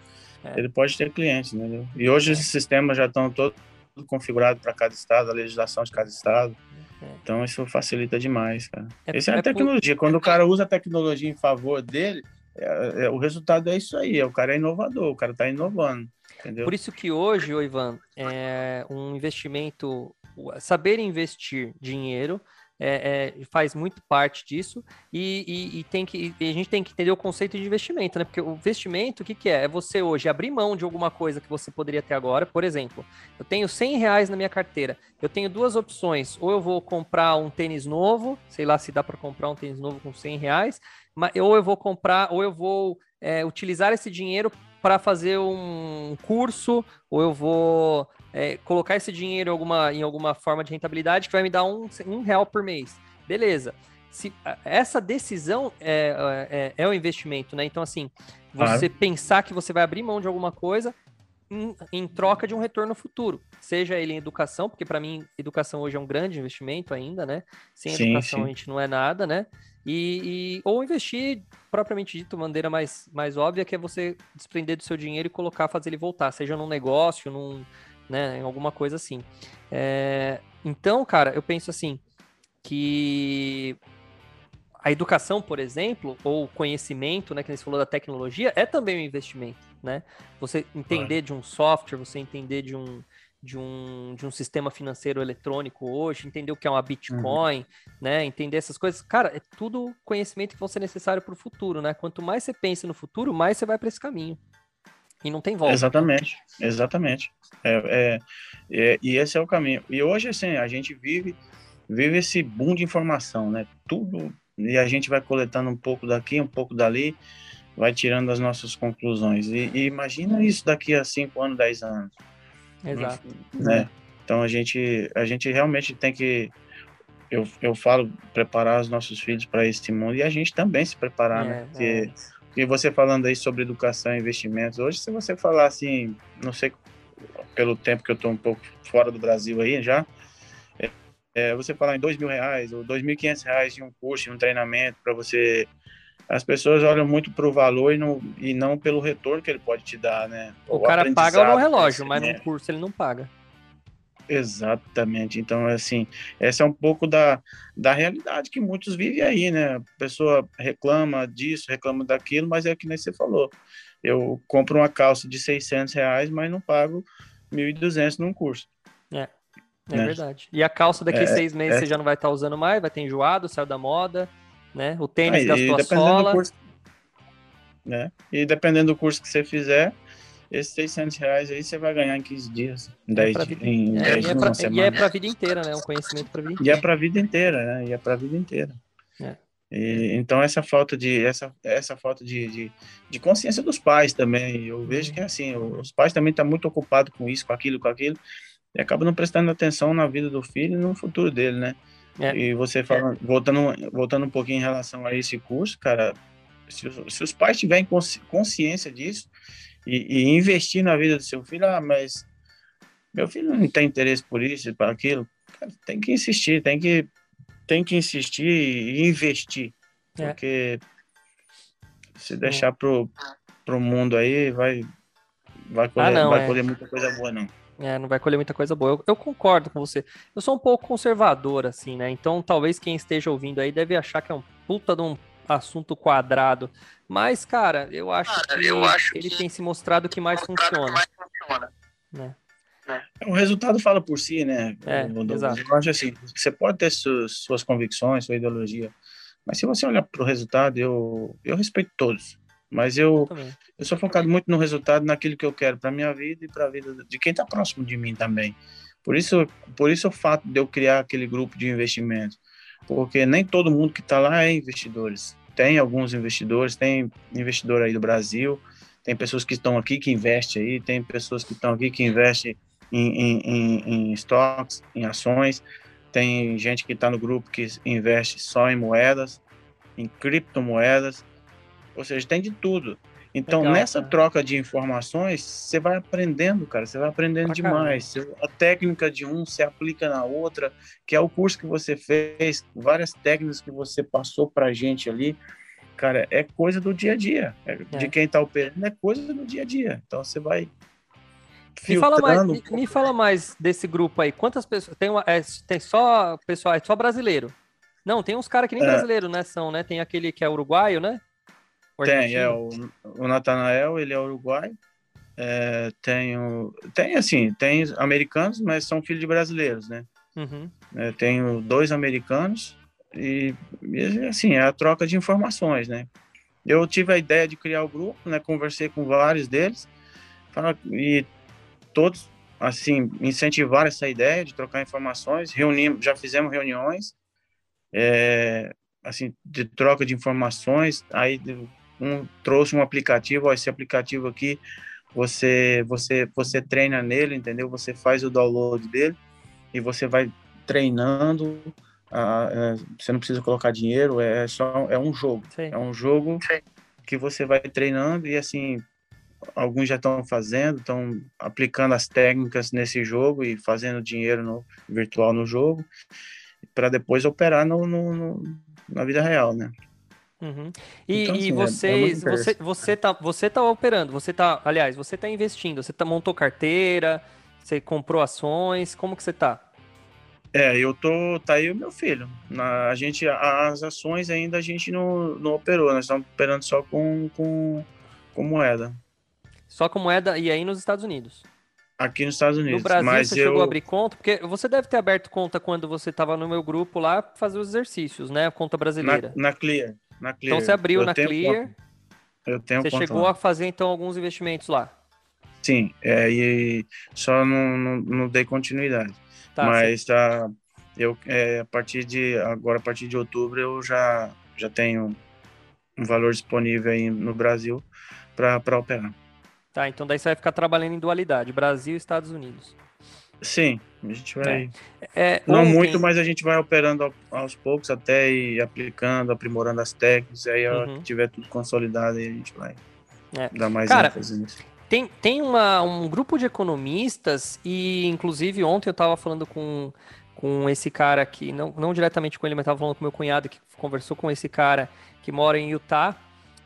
S2: É. Ele pode ter clientes, entendeu? E hoje é. esses sistemas já estão todos configurados para cada estado, a legislação de cada estado. É. Então isso facilita demais, cara. É, Essa é a é tecnologia. Por... Quando o cara usa a tecnologia em favor dele, é, é, o resultado é isso aí. O cara é inovador, o cara está inovando. Entendeu?
S1: Por isso que hoje, ô Ivan, é um investimento, saber investir dinheiro é, é, faz muito parte disso e, e, e tem que, e a gente tem que entender o conceito de investimento, né? Porque o investimento, o que, que é? É você hoje abrir mão de alguma coisa que você poderia ter agora. Por exemplo, eu tenho 100 reais na minha carteira. Eu tenho duas opções. Ou eu vou comprar um tênis novo, sei lá se dá para comprar um tênis novo com 100 reais, mas, ou eu vou comprar, ou eu vou é, utilizar esse dinheiro para fazer um curso, ou eu vou é, colocar esse dinheiro em alguma, em alguma forma de rentabilidade que vai me dar um, um real por mês. Beleza. Se, essa decisão é, é, é o investimento, né? Então, assim, você claro. pensar que você vai abrir mão de alguma coisa em, em, troca de um retorno futuro, seja ele em educação, porque para mim educação hoje é um grande investimento ainda, né? Sem sim, educação sim. a gente não é nada, né? E, e, ou investir propriamente dito, maneira mais, mais óbvia, que é você desprender do seu dinheiro e colocar, fazer ele voltar, seja num negócio, num, né, em alguma coisa assim. É, então, cara, eu penso assim que a educação, por exemplo, ou conhecimento, né, que você falou da tecnologia, é também um investimento, né? Você entender é. de um software, você entender de um, de um, de um sistema financeiro eletrônico hoje, entender o que é uma Bitcoin, uhum. né? Entender essas coisas. Cara, é tudo conhecimento que vão ser necessário para o futuro, né? Quanto mais você pensa no futuro, mais você vai para esse caminho. E não tem volta.
S2: Exatamente, exatamente. É, é, é, e esse é o caminho. E hoje, assim, a gente vive, vive esse boom de informação, né? Tudo, e a gente vai coletando um pouco daqui, um pouco dali, vai tirando as nossas conclusões. E, e imagina isso daqui a 5 anos, 10 anos.
S1: Exato.
S2: Né? Então a gente, a gente realmente tem que eu, eu falo preparar os nossos filhos para esse mundo e a gente também se preparar, né? é, né? Porque é. E você falando aí sobre educação e investimentos, hoje se você falar assim, não sei, pelo tempo que eu estou um pouco fora do Brasil aí já, é, é, você falar em dois mil reais ou dois mil quinhentos reais de um curso, de um treinamento para você, as pessoas olham muito para o valor e não, e não pelo retorno que ele pode te dar, né?
S1: O, o cara paga no relógio, mas no curso ele não paga.
S2: Exatamente. Então, assim, essa é um pouco da, da realidade que muitos vivem aí, né? A pessoa reclama disso, reclama daquilo, mas é que nem você falou. Eu compro uma calça de 600 reais, mas não pago 1.200 num curso.
S1: É, é né? verdade. E a calça daqui é, seis meses é... você já não vai estar usando mais, vai ter enjoado, saiu da moda, né? O tênis gastou a sola.
S2: Curso, né? E dependendo do curso que você fizer, esses 600 reais aí você vai ganhar em 15 dias, 10
S1: é
S2: dias, em
S1: é,
S2: 10
S1: e, é pra, e é pra vida inteira, né? Um conhecimento pra vida inteira.
S2: E é pra vida inteira, né? E é pra vida inteira. É. E, então essa falta de essa essa falta de, de, de, consciência dos pais também eu vejo que é assim os pais também estão tá muito ocupados com isso com aquilo com aquilo e acabam não prestando atenção na vida do filho e no futuro dele né é. e você fala voltando voltando um pouquinho em relação a esse curso cara se, se os pais tiverem consciência disso e, e, investir na vida do seu filho ah mas meu filho não tem interesse por isso para aquilo cara, tem que insistir tem que tem que insistir e investir. É. Porque se deixar pro, pro mundo aí, vai, vai colher, ah, não, vai é. colher muita coisa boa, não.
S1: É, não vai colher muita coisa boa. Eu, eu, concordo com você. Eu sou um pouco conservador, assim, né? Então, talvez quem esteja ouvindo aí deve achar que é um puta de um assunto quadrado. Mas, cara, eu acho cara, que eu acho ele que tem se mostrado que mais funciona. Que mais funciona.
S2: Né? É. O resultado fala por si, né?
S1: É, exato.
S2: Eu acho assim, você pode ter suas, suas convicções, sua ideologia, mas se você olhar para o resultado, eu, eu respeito todos. Mas eu, eu, eu, sou focado muito no resultado, naquilo que eu quero para minha vida e para a vida de quem está próximo de mim também. Por isso, por isso o fato de eu criar aquele grupo de investimentos, porque nem todo mundo que está lá é investidores. Tem alguns investidores, tem investidor aí do Brasil, tem pessoas que estão aqui que investem aí, tem pessoas que estão aqui que investem em, em, em estoques, em ações. Tem gente que está no grupo que investe só em moedas, em criptomoedas, ou seja, tem de tudo. Então, Legal, nessa cara. troca de informações, você vai aprendendo, cara, você vai aprendendo pra demais. A técnica de um se aplica na outra, que é o curso que você fez, várias técnicas que você passou para a gente ali, cara, é coisa do dia a dia. É, é. De quem está operando, é coisa do dia a dia. Então, você vai
S1: me fala, mais, me, me, fala mais desse grupo aí. Quantas pessoas. Tem, uma, é, tem só. Pessoal, é só brasileiro. Não, tem uns caras que nem é. brasileiro, né? São, né? Tem aquele que é uruguaio, né?
S2: Tem, é. O, o Natanael, ele é uruguaio. É, tem, o, tem, assim, tem americanos, mas são filhos de brasileiros, né? Uhum. É, tenho dois americanos e, e, assim, é a troca de informações, né? Eu tive a ideia de criar o grupo, né? Conversei com vários deles e todos assim incentivar essa ideia de trocar informações reunimos já fizemos reuniões é, assim de troca de informações aí um trouxe um aplicativo ó, esse aplicativo aqui você você você treina nele entendeu você faz o download dele e você vai treinando é, você não precisa colocar dinheiro é só é um jogo Sim. é um jogo Sim. que você vai treinando e assim alguns já estão fazendo, estão aplicando as técnicas nesse jogo e fazendo dinheiro no virtual no jogo, para depois operar no, no, no, na vida real, né?
S1: Uhum. E, então, assim, e, vocês, é, é você, você tá, você tá operando, você tá, aliás, você tá investindo, você tá montou carteira, você comprou ações, como que você tá?
S2: É, eu tô, tá aí o meu filho. Na, a gente, as ações ainda a gente não, não operou, nós estamos operando só com, com, com moeda.
S1: Só com moeda e aí nos Estados Unidos.
S2: Aqui nos Estados Unidos.
S1: No Brasil mas você eu... chegou a abrir conta? Porque você deve ter aberto conta quando você estava no meu grupo lá fazer os exercícios, né? Conta brasileira.
S2: Na, na Clear, na Clear.
S1: Então você abriu eu na Clear.
S2: Eu tenho
S1: Você chegou lá. a fazer então alguns investimentos lá?
S2: Sim, é, e só não, não, não dei continuidade. Tá, mas tá, eu é, a partir de agora a partir de outubro eu já já tenho um valor disponível aí no Brasil para operar.
S1: Tá, então daí você vai ficar trabalhando em dualidade, Brasil e Estados Unidos.
S2: Sim, a gente vai. É. É, Não ontem... muito, mas a gente vai operando aos poucos até ir aplicando, aprimorando as técnicas. Aí, uhum. que tiver tudo consolidado, aí a gente vai é. dar mais
S1: Cara, ênfase nisso. Tem, tem uma, um grupo de economistas, e inclusive ontem eu estava falando com, com esse cara aqui, não, não diretamente com ele, mas estava falando com meu cunhado que conversou com esse cara que mora em Utah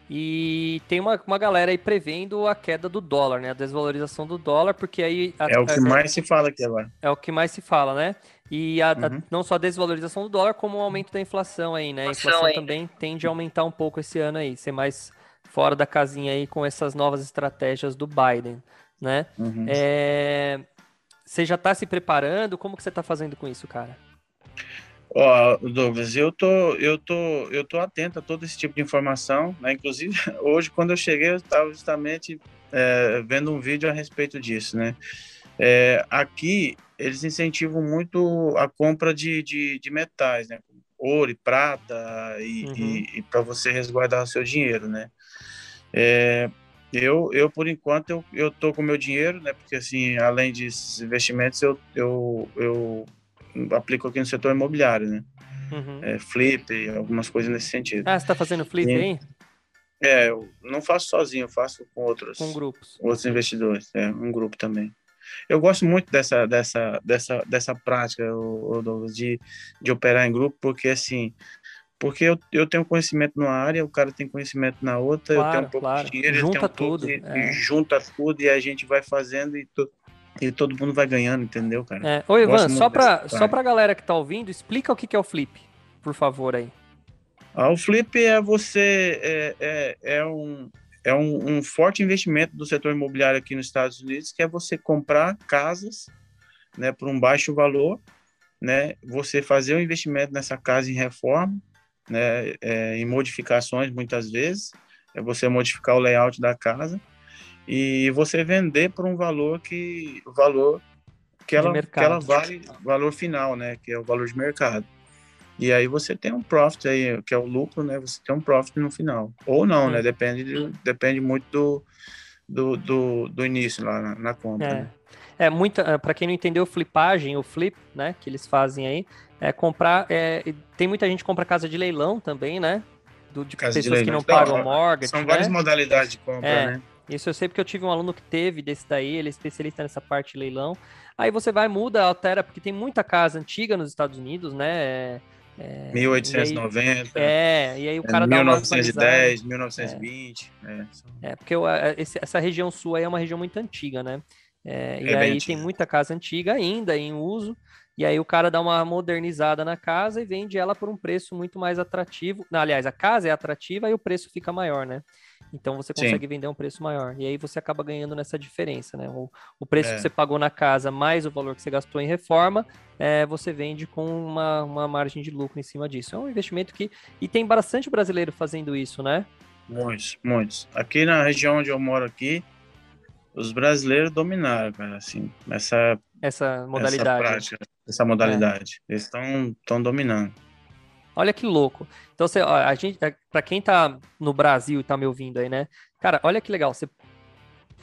S1: e tem uma, uma galera aí prevendo a queda do dólar, né? A desvalorização do dólar, porque aí. A,
S2: é o que a, mais se fala aqui agora.
S1: É o que mais se fala, né? E a, uhum. não só a desvalorização do dólar, como o aumento da inflação aí, né? A inflação também tende a aumentar um pouco esse ano aí, ser mais fora da casinha aí com essas novas estratégias do Biden, né? Uhum. É... Você já está se preparando? Como que você está fazendo com isso, cara?
S2: Ó, Douglas, eu tô, eu tô, eu tô atento a todo esse tipo de informação, né? Inclusive, hoje, quando eu cheguei, eu estava justamente é, vendo um vídeo a respeito disso, né? É, aqui eles incentivam muito a compra de, de, de metais, né? Ouro e prata e, uhum. e, e para você resguardar o seu dinheiro, né? É, eu, eu, por enquanto, eu, eu tô com meu dinheiro, né? Porque, assim, além desses investimentos, eu, eu, eu aplico aqui no setor imobiliário, né? Uhum. É, flip, algumas coisas nesse sentido.
S1: Ah, você tá fazendo flip e, aí?
S2: É, eu não faço sozinho, eu faço com outros.
S1: Com grupos.
S2: Outros investidores, é, um grupo também. Eu gosto muito dessa, dessa, dessa, dessa prática, Douglas, de, de operar em grupo, porque assim, porque eu, eu tenho conhecimento numa área, o cara tem conhecimento na outra, claro, eu tenho um pouco claro. de dinheiro,
S1: junta
S2: um
S1: tudo,
S2: e, é. junta tudo e a gente vai fazendo e, tu, e todo mundo vai ganhando, entendeu, cara?
S1: É. Ô, Ivan, só para só pra galera que tá ouvindo, explica o que, que é o flip, por favor, aí.
S2: Ah, o flip é você, é, é, é um, é um, um, forte investimento do setor imobiliário aqui nos Estados Unidos, que é você comprar casas né, por um baixo valor, né, você fazer o um investimento nessa casa em reforma, né, é, em modificações muitas vezes, é você modificar o layout da casa e você vender por um valor que valor que ela, que ela vale valor final, né, que é o valor de mercado. E aí você tem um profit aí, que é o lucro, né? Você tem um profit no final. Ou não, né? Depende, de, depende muito do, do, do, do início lá na, na compra.
S1: É.
S2: Né?
S1: É muita, é, para quem não entendeu, flipagem, o flip, né, que eles fazem aí, é comprar. É, tem muita gente que compra casa de leilão também, né? Do, de casa pessoas de que não pagam mortgage.
S2: São várias
S1: né?
S2: modalidades de compra, é, né?
S1: Isso eu sei porque eu tive um aluno que teve desse daí, ele é especialista nessa parte de leilão. Aí você vai, muda, altera, porque tem muita casa antiga nos Estados Unidos, né? É,
S2: é, 1890.
S1: E aí, é, e aí o cara
S2: 1910, 1920.
S1: É, é porque eu, esse, essa região sul aí é uma região muito antiga, né? É, e é aí tem muita casa antiga ainda em uso. E aí o cara dá uma modernizada na casa e vende ela por um preço muito mais atrativo. Aliás, a casa é atrativa e o preço fica maior, né? Então você consegue Sim. vender um preço maior. E aí você acaba ganhando nessa diferença, né? O, o preço é. que você pagou na casa mais o valor que você gastou em reforma, é, você vende com uma, uma margem de lucro em cima disso. É um investimento que. E tem bastante brasileiro fazendo isso, né?
S2: Muitos, muitos. Aqui na região onde eu moro aqui, os brasileiros dominaram, cara, assim, essa,
S1: essa modalidade.
S2: Essa prática, essa modalidade. É. Eles estão dominando.
S1: Olha que louco. Então, você, a gente, é, para quem tá no Brasil e tá me ouvindo aí, né? Cara, olha que legal. Você,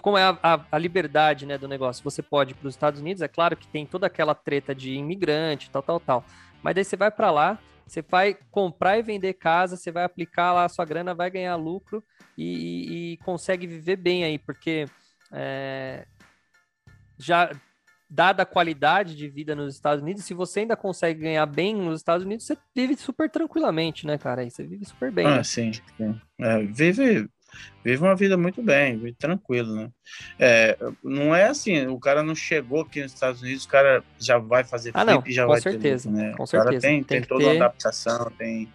S1: como é a, a, a liberdade, né, do negócio? Você pode ir para os Estados Unidos, é claro que tem toda aquela treta de imigrante, tal, tal, tal. Mas daí você vai para lá, você vai comprar e vender casa, você vai aplicar lá a sua grana, vai ganhar lucro e, e, e consegue viver bem aí, porque é, já dada a qualidade de vida nos Estados Unidos, se você ainda consegue ganhar bem nos Estados Unidos, você vive super tranquilamente, né, cara? Aí você vive super bem.
S2: Ah,
S1: né?
S2: sim. sim. É, vive, vive uma vida muito bem, vive tranquilo, né? É, não é assim, o cara não chegou aqui nos Estados Unidos, o cara já vai fazer
S1: ah,
S2: flip
S1: não,
S2: já
S1: com
S2: vai
S1: certeza,
S2: ter né?
S1: Com certeza.
S2: tem, tem, tem toda ter... uma adaptação, tem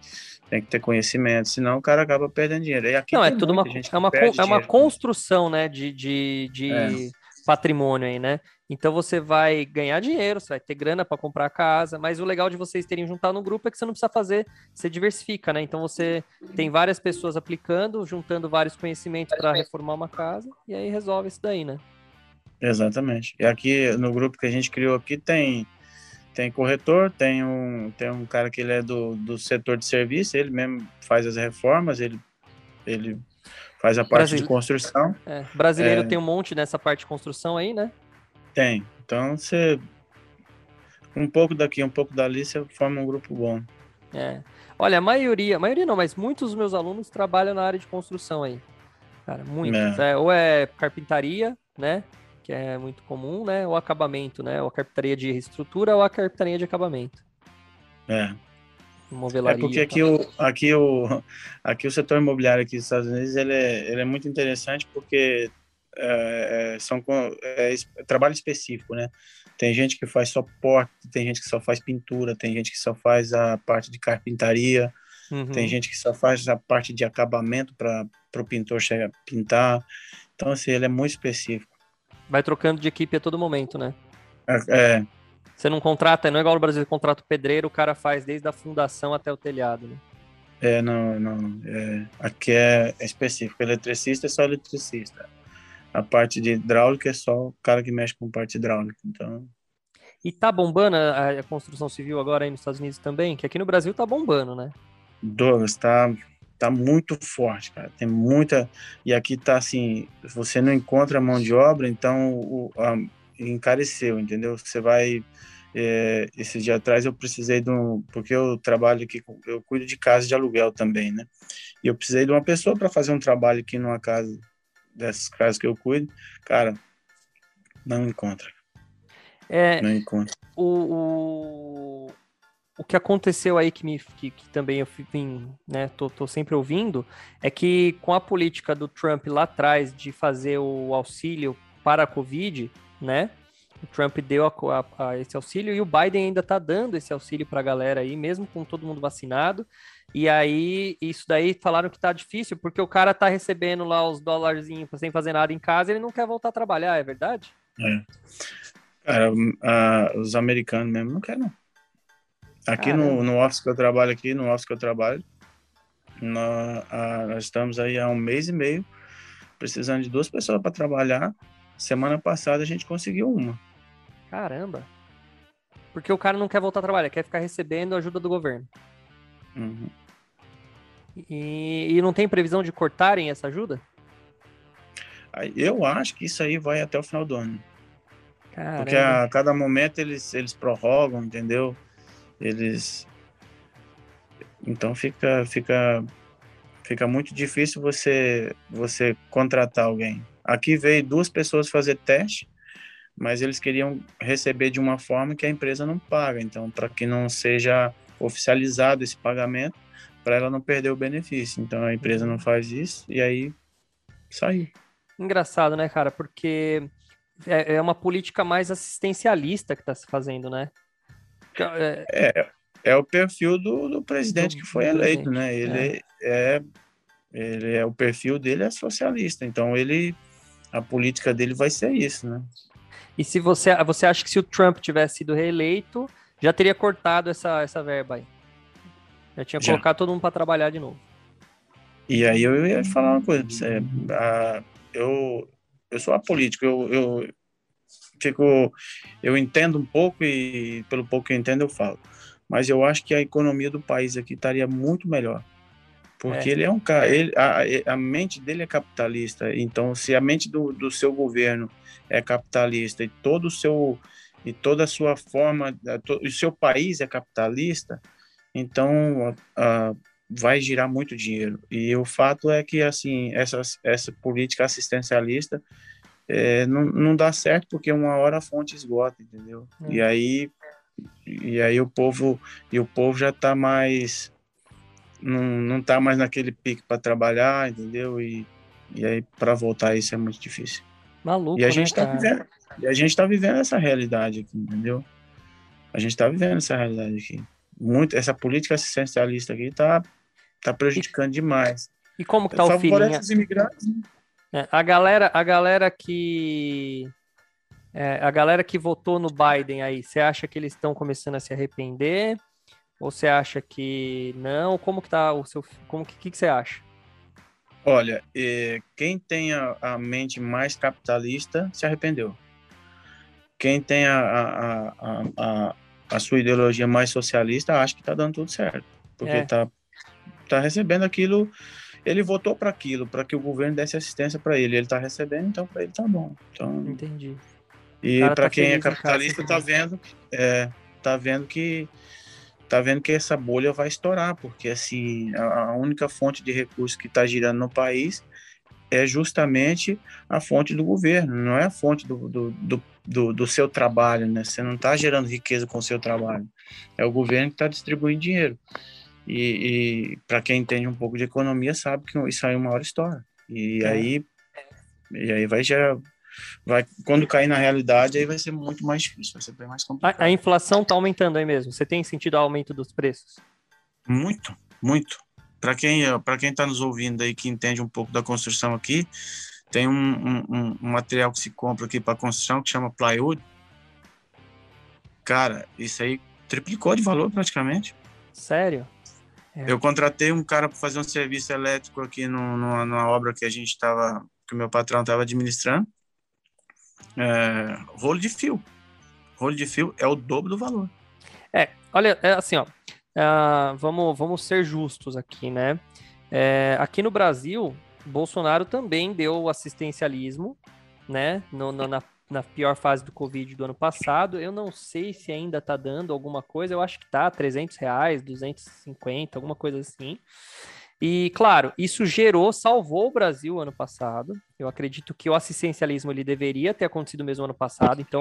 S2: tem que ter conhecimento, senão o cara acaba perdendo dinheiro.
S1: não, é tudo uma, é uma, é uma construção, né, de, de, de é. patrimônio aí, né? Então você vai ganhar dinheiro, você vai ter grana para comprar casa, mas o legal de vocês terem juntado no grupo é que você não precisa fazer, você diversifica, né? Então você tem várias pessoas aplicando, juntando vários conhecimentos para reformar uma casa e aí resolve isso daí, né?
S2: Exatamente. E aqui no grupo que a gente criou aqui tem tem corretor, tem um tem um cara que ele é do, do setor de serviço, ele mesmo faz as reformas, ele ele faz a parte Brasil... de construção.
S1: É, brasileiro é... tem um monte nessa parte de construção aí, né?
S2: Tem. Então você. Um pouco daqui, um pouco dali, você forma um grupo bom.
S1: É. Olha, a maioria, a maioria não, mas muitos dos meus alunos trabalham na área de construção aí. Cara, muitos. É. É, ou é carpintaria, né? Que é muito comum, né? Ou acabamento, né? Ou a carpintaria de estrutura ou a carpintaria de acabamento.
S2: É. É porque aqui o, aqui, o, aqui o setor imobiliário aqui dos Estados Unidos ele é, ele é muito interessante porque é, é, são é, trabalho específico, né? Tem gente que faz só porta, tem gente que só faz pintura, tem gente que só faz a parte de carpintaria, uhum. tem gente que só faz a parte de acabamento para o pintor chegar a pintar. Então, assim, ele é muito específico.
S1: Vai trocando de equipe a todo momento, né?
S2: É. é.
S1: Você não contrata, não é igual no Brasil, contrata o pedreiro, o cara faz desde a fundação até o telhado, né?
S2: É, não, não. É, aqui é, é específico. Eletricista é só eletricista. A parte de hidráulica é só o cara que mexe com parte hidráulica. Então.
S1: E tá bombando a, a construção civil agora aí nos Estados Unidos também? Que aqui no Brasil tá bombando, né?
S2: Douglas, tá, tá muito forte, cara. Tem muita. E aqui tá assim: você não encontra mão de obra, então o, a, encareceu, entendeu? Você vai. É, esse dia atrás eu precisei de um. Porque eu trabalho aqui, eu cuido de casa de aluguel também, né? E eu precisei de uma pessoa para fazer um trabalho aqui numa casa, dessas casas que eu cuido. Cara, não encontra.
S1: É, não encontro. O, o, o que aconteceu aí que, me, que, que também eu vim, né, tô, tô, sempre ouvindo, é que com a política do Trump lá atrás de fazer o auxílio para a Covid, né? O Trump deu a, a, a esse auxílio e o Biden ainda tá dando esse auxílio para a galera aí, mesmo com todo mundo vacinado. E aí, isso daí falaram que tá difícil, porque o cara tá recebendo lá os dólarzinhos sem fazer nada em casa, ele não quer voltar a trabalhar, é verdade?
S2: É. Cara, uh, os americanos mesmo não querem, não. Aqui no, no office que eu trabalho aqui, no office que eu trabalho, nós, uh, nós estamos aí há um mês e meio precisando de duas pessoas para trabalhar. Semana passada a gente conseguiu uma.
S1: Caramba! Porque o cara não quer voltar a trabalhar, quer ficar recebendo ajuda do governo.
S2: Uhum.
S1: E, e não tem previsão de cortarem essa ajuda?
S2: Eu acho que isso aí vai até o final do ano. Caramba. Porque a cada momento eles, eles prorrogam, entendeu? Eles. Então fica, fica, fica muito difícil você, você contratar alguém. Aqui veio duas pessoas fazer teste, mas eles queriam receber de uma forma que a empresa não paga. Então, para que não seja oficializado esse pagamento, para ela não perder o benefício. Então, a empresa não faz isso e aí saiu.
S1: Engraçado, né, cara? Porque é, é uma política mais assistencialista que está se fazendo, né?
S2: É, é, é o perfil do, do presidente do que foi eleito, né? Ele é. é. ele é o perfil dele é socialista, então ele a política dele vai ser isso, né?
S1: E se você você acha que se o Trump tivesse sido reeleito, já teria cortado essa essa verba aí? Já tinha já. colocado todo mundo para trabalhar de novo.
S2: E aí eu ia falar uma coisa, é, a, eu eu sou apolítico, eu, eu fico, eu entendo um pouco e pelo pouco que eu entendo eu falo. Mas eu acho que a economia do país aqui estaria muito melhor. Porque é. ele é um cara, ele, a, a mente dele é capitalista. Então, se a mente do, do seu governo é capitalista e todo o seu e toda a sua forma, o seu país é capitalista, então a, a, vai girar muito dinheiro. E o fato é que assim essa, essa política assistencialista é, não, não dá certo porque uma hora a fonte esgota, entendeu? É. E aí e aí o povo e o povo já está mais não, não tá mais naquele pique para trabalhar, entendeu? E, e aí para voltar isso é muito difícil.
S1: Maluco,
S2: e a
S1: gente
S2: né, tá vivendo, e a gente tá vivendo essa realidade aqui, entendeu? A gente está vivendo essa realidade aqui. Muito essa política assistencialista aqui tá tá prejudicando e, demais.
S1: E como que tá o? Os imigrantes, né? é, a galera, a galera que é, a galera que votou no Biden aí, você acha que eles estão começando a se arrepender? Ou você acha que não? Como que tá o seu, como que que, que você acha?
S2: Olha, é, quem tem a, a, mente mais capitalista se arrependeu. Quem tem a, a, a, a sua ideologia mais socialista acha que está dando tudo certo, porque está é tá recebendo aquilo, ele votou para aquilo, para que o governo desse assistência para ele. Ele está recebendo, então para ele tá bom. Então,
S1: Entendi.
S2: E para tá quem é capitalista tá vendo, é, tá vendo que tá vendo que essa bolha vai estourar, porque assim, a, a única fonte de recursos que está girando no país é justamente a fonte do governo, não é a fonte do, do, do, do, do seu trabalho, né? Você não está gerando riqueza com o seu trabalho. É o governo que está distribuindo dinheiro. E, e para quem entende um pouco de economia sabe que isso aí é uma hora história. E é. aí e aí vai já vai quando cair na realidade aí vai ser muito mais difícil, vai ser bem mais complicado.
S1: A, a inflação está aumentando aí mesmo. Você tem sentido o aumento dos preços?
S2: Muito, muito. Para quem para quem está nos ouvindo aí que entende um pouco da construção aqui, tem um, um, um material que se compra aqui para construção que chama plywood. Cara, isso aí triplicou de valor praticamente.
S1: Sério?
S2: É. Eu contratei um cara para fazer um serviço elétrico aqui no, numa, numa, obra que a gente estava que o meu patrão estava administrando, é, rolo de fio. Rolo de fio é o dobro do valor.
S1: É, olha, é assim, ó, uh, vamos, vamos ser justos aqui, né? É, aqui no Brasil, Bolsonaro também deu assistencialismo, né? No, no, na, na pior fase do Covid do ano passado. Eu não sei se ainda tá dando alguma coisa, eu acho que tá 300 reais, 250, alguma coisa assim. E, claro, isso gerou, salvou o Brasil ano passado. Eu acredito que o assistencialismo ele deveria ter acontecido mesmo ano passado. Então,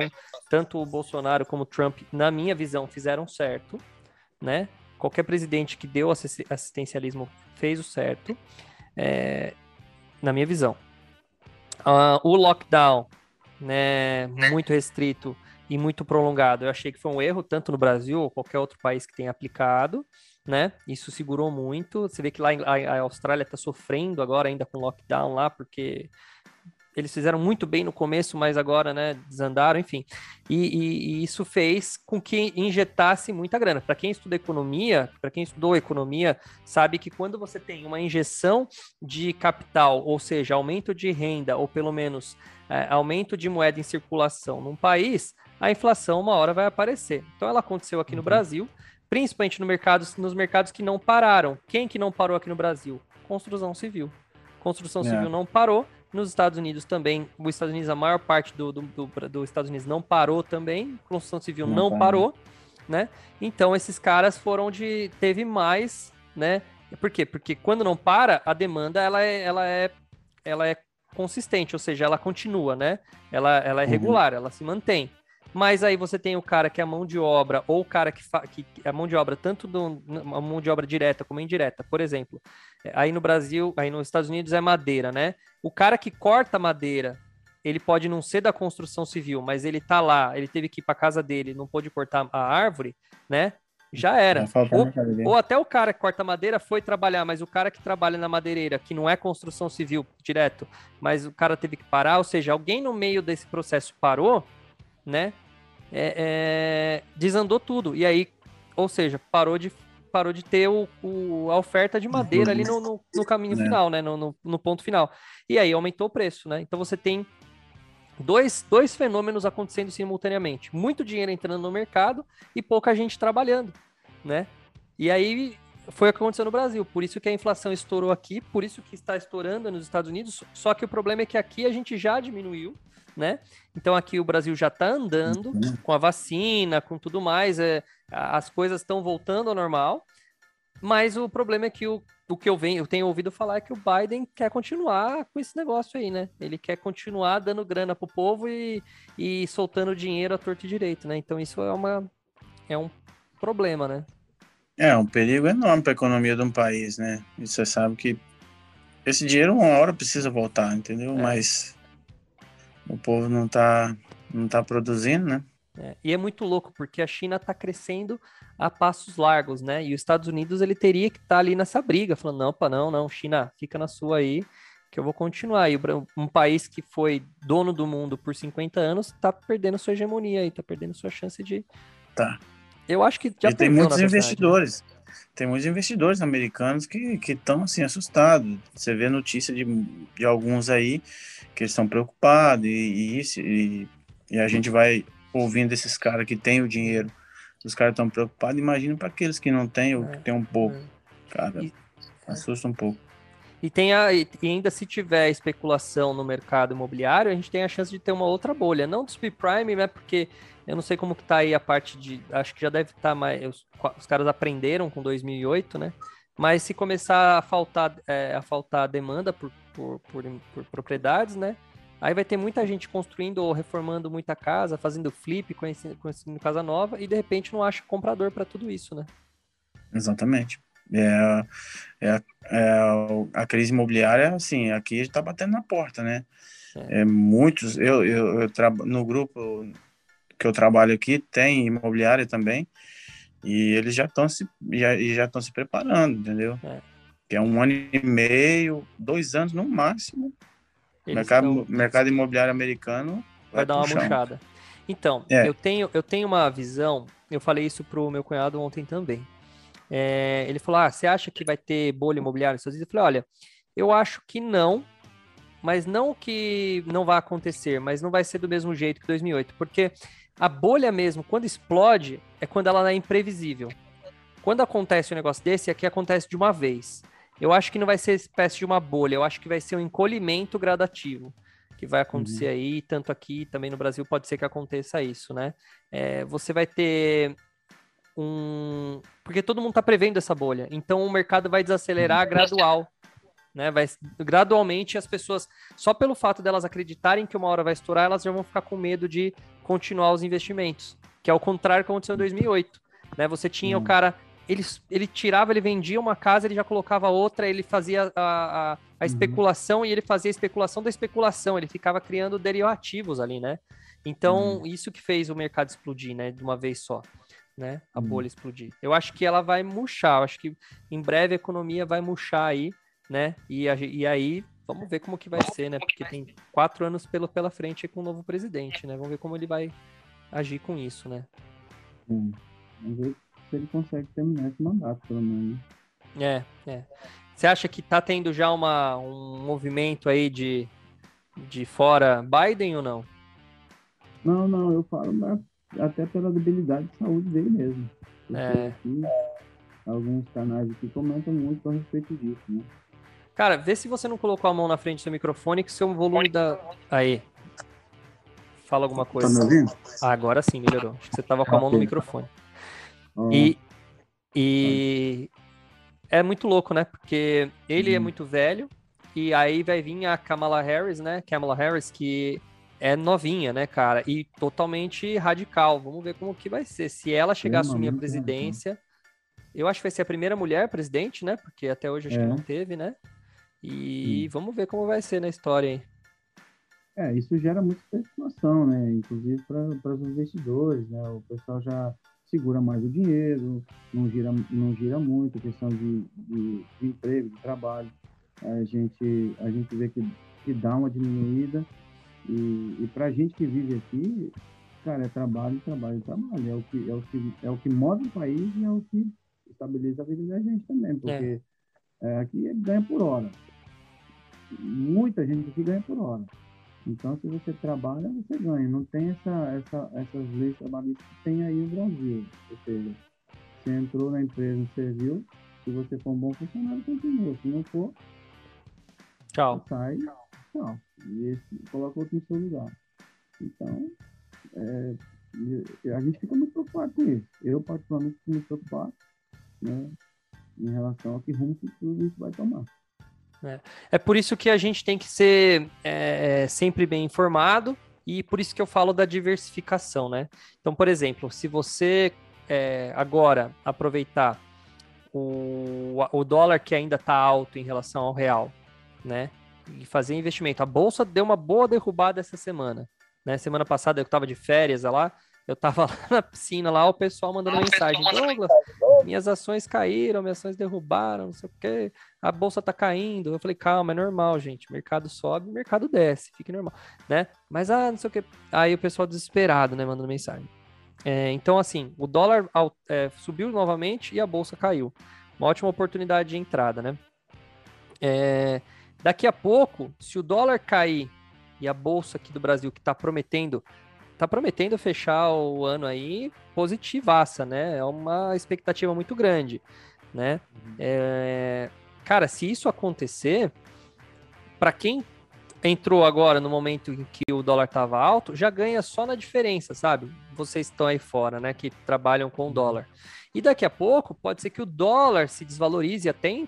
S1: tanto o Bolsonaro como o Trump, na minha visão, fizeram certo, né? Qualquer presidente que deu assistencialismo fez o certo, é, na minha visão. Uh, o lockdown, né, muito restrito e muito prolongado, eu achei que foi um erro, tanto no Brasil ou qualquer outro país que tenha aplicado né? Isso segurou muito. Você vê que lá a Austrália está sofrendo agora ainda com lockdown lá, porque eles fizeram muito bem no começo, mas agora, né, desandaram, enfim. E, e, e isso fez com que injetasse muita grana. Para quem estuda economia, para quem estudou economia, sabe que quando você tem uma injeção de capital, ou seja, aumento de renda, ou pelo menos é, aumento de moeda em circulação num país, a inflação uma hora vai aparecer. Então ela aconteceu aqui no uhum. Brasil principalmente no mercado, nos mercados que não pararam. Quem que não parou aqui no Brasil? Construção civil. Construção é. civil não parou. Nos Estados Unidos também, os Estados Unidos, a maior parte do, do, do, do Estados Unidos não parou também. Construção civil não, não parou, né? Então esses caras foram onde teve mais, né? Por quê? Porque quando não para, a demanda ela é, ela é, ela é consistente, ou seja, ela continua, né? Ela, ela é uhum. regular, ela se mantém. Mas aí você tem o cara que é a mão de obra, ou o cara que, fa... que a mão de obra, tanto do, a mão de obra direta como indireta. Por exemplo, é, aí no Brasil, aí nos Estados Unidos é madeira, né? O cara que corta madeira, ele pode não ser da construção civil, mas ele tá lá, ele teve que ir para casa dele, não pôde cortar a árvore, né? Já era. Ou, ou, até o cara que corta madeira foi trabalhar, mas o cara que trabalha na madeireira, que não é construção civil direto, mas o cara teve que parar, ou seja, alguém no meio desse processo parou, né? É, é, desandou tudo. E aí, ou seja, parou de, parou de ter o, o a oferta de madeira ali no, no, no caminho é. final, né? No, no, no, ponto final. E aí aumentou o preço, né? Então você tem dois, dois fenômenos acontecendo simultaneamente: muito dinheiro entrando no mercado e pouca gente trabalhando, né? E aí foi o que aconteceu no Brasil. Por isso que a inflação estourou aqui, por isso que está estourando nos Estados Unidos. Só que o problema é que aqui a gente já diminuiu né? Então aqui o Brasil já está andando uhum. com a vacina, com tudo mais, é, as coisas estão voltando ao normal. Mas o problema é que o, o que eu, venho, eu tenho ouvido falar é que o Biden quer continuar com esse negócio aí, né? Ele quer continuar dando grana pro povo e, e soltando dinheiro a torto e direito, né? Então isso é, uma, é um problema, né?
S2: É um perigo enorme para a economia de um país, né? E você sabe que esse dinheiro uma hora precisa voltar, entendeu? É. Mas o povo não está não tá produzindo, né?
S1: É, e é muito louco, porque a China está crescendo a passos largos, né? E os Estados Unidos ele teria que estar tá ali nessa briga, falando, não, pá, não, não, China, fica na sua aí, que eu vou continuar. E um país que foi dono do mundo por 50 anos está perdendo sua hegemonia aí, está perdendo sua chance de.
S2: Tá.
S1: Eu acho que já
S2: e tem muitos investidores. Tem muitos investidores americanos que estão assim assustados. Você vê notícia de, de alguns aí que estão preocupados e, e, e, a gente vai ouvindo esses caras que têm o dinheiro, os caras estão preocupados, imagina para aqueles que não têm ou que têm um pouco. É. Cara, assusta um pouco.
S1: E, tem a, e ainda se tiver especulação no mercado imobiliário, a gente tem a chance de ter uma outra bolha. Não do subprime, né? Porque eu não sei como que tá aí a parte de... Acho que já deve estar tá mais... Os, os caras aprenderam com 2008, né? Mas se começar a faltar, é, a faltar demanda por, por, por, por, propriedades, né? Aí vai ter muita gente construindo ou reformando muita casa, fazendo flip, conhecendo, conhecendo casa nova, e de repente não acha comprador para tudo isso, né?
S2: Exatamente. É, é, é, a crise imobiliária, assim, aqui está batendo na porta, né? É. é muitos, eu, eu, eu no grupo que eu trabalho aqui tem imobiliária também, e eles já estão se, já, já estão se preparando, entendeu? É. Que é um ano e meio, dois anos no máximo. Mercado, mercado imobiliário americano
S1: vai, vai dar uma murchada. Então, é. eu, tenho, eu tenho uma visão, eu falei isso pro meu cunhado ontem também. É, ele falou: Ah, você acha que vai ter bolha imobiliária nos Estados Unidos? Eu falei: Olha, eu acho que não, mas não que não vai acontecer, mas não vai ser do mesmo jeito que 2008, porque a bolha mesmo, quando explode, é quando ela é imprevisível. Quando acontece um negócio desse, aqui acontece de uma vez. Eu acho que não vai ser espécie de uma bolha, eu acho que vai ser um encolhimento gradativo que vai acontecer uhum. aí, tanto aqui também no Brasil pode ser que aconteça isso, né? É, você vai ter um. Porque todo mundo está prevendo essa bolha, então o mercado vai desacelerar uhum. gradual. Né, vai gradualmente as pessoas, só pelo fato delas acreditarem que uma hora vai estourar, elas já vão ficar com medo de continuar os investimentos, que é o contrário que aconteceu em 2008. Né? Você tinha o cara ele, ele tirava, ele vendia uma casa, ele já colocava outra, ele fazia a, a, a uhum. especulação e ele fazia a especulação da especulação, ele ficava criando derivativos ali, né? Então, uhum. isso que fez o mercado explodir, né? De uma vez só, né? A uhum. bolha explodir. Eu acho que ela vai murchar, eu acho que em breve a economia vai murchar aí, né? E, a, e aí, vamos ver como que vai ser, né? Porque tem quatro anos pelo, pela frente com o novo presidente, né? Vamos ver como ele vai agir com isso, né?
S2: Hum. Vamos ver se ele consegue terminar esse mandato, pelo menos.
S1: É, é. Você acha que tá tendo já uma, um movimento aí de, de fora Biden ou não?
S2: Não, não, eu falo mas até pela debilidade de saúde dele mesmo.
S1: É.
S2: Aqui, alguns canais aqui comentam muito a respeito disso, né?
S1: Cara, vê se você não colocou a mão na frente do microfone que seu volume da. Aí. Fala alguma coisa.
S2: Tá me ouvindo?
S1: Ah, agora sim, melhorou. Acho que você tava com a mão no microfone. E, e é muito louco, né? Porque ele é uhum. muito velho e aí vai vir a Kamala Harris, né? Kamala Harris, que é novinha, né, cara? E totalmente radical. Vamos ver como que vai ser. Se ela chegar a assumir a presidência, eu acho que vai ser a primeira mulher presidente, né? Porque até hoje acho é. que não teve, né? E vamos ver como vai ser na história aí.
S2: É, isso gera muita especulação, né? Inclusive para os investidores, né? O pessoal já segura mais o dinheiro, não gira, não gira muito, questão de, de, de emprego, de trabalho. A gente, a gente vê que, que dá uma diminuída. E, e para a gente que vive aqui, cara, é trabalho, trabalho, trabalho. É o que, é o que, é o que move o país e é o que estabiliza a vida da gente também, porque é. É, aqui ganha por hora. Muita gente aqui ganha por hora. Então, se você trabalha, você ganha. Não tem essa, essa, essas leis trabalhistas que tem aí no Brasil. Ou seja, você entrou na empresa, serviu, se você for um bom funcionário, continua. Se não for,
S1: tchau.
S2: sai, E esse, coloca outro no seu lugar. Então, é, a gente fica muito preocupado com isso. Eu, particularmente, fico muito preocupado né, em relação ao que rumo que tudo isso vai tomar.
S1: É, é por isso que a gente tem que ser é, sempre bem informado e por isso que eu falo da diversificação, né? Então, por exemplo, se você é, agora aproveitar o, o dólar que ainda está alto em relação ao real, né? E fazer investimento. A bolsa deu uma boa derrubada essa semana. Né? Semana passada eu estava de férias lá, eu tava lá na piscina, lá o pessoal mandando mensagem. Douglas, minhas ações caíram, minhas ações derrubaram, não sei o quê. A bolsa tá caindo. Eu falei, calma, é normal, gente. mercado sobe, mercado desce, fique normal, né? Mas, ah, não sei o quê. Aí o pessoal desesperado, né, mandando mensagem. É, então, assim, o dólar é, subiu novamente e a bolsa caiu. Uma ótima oportunidade de entrada, né? É, daqui a pouco, se o dólar cair e a bolsa aqui do Brasil, que está prometendo tá prometendo fechar o ano aí positivaça, né? É uma expectativa muito grande, né? Uhum. É... Cara, se isso acontecer, para quem entrou agora no momento em que o dólar estava alto, já ganha só na diferença, sabe? Vocês estão aí fora, né? Que trabalham com o uhum. dólar. E daqui a pouco pode ser que o dólar se desvalorize até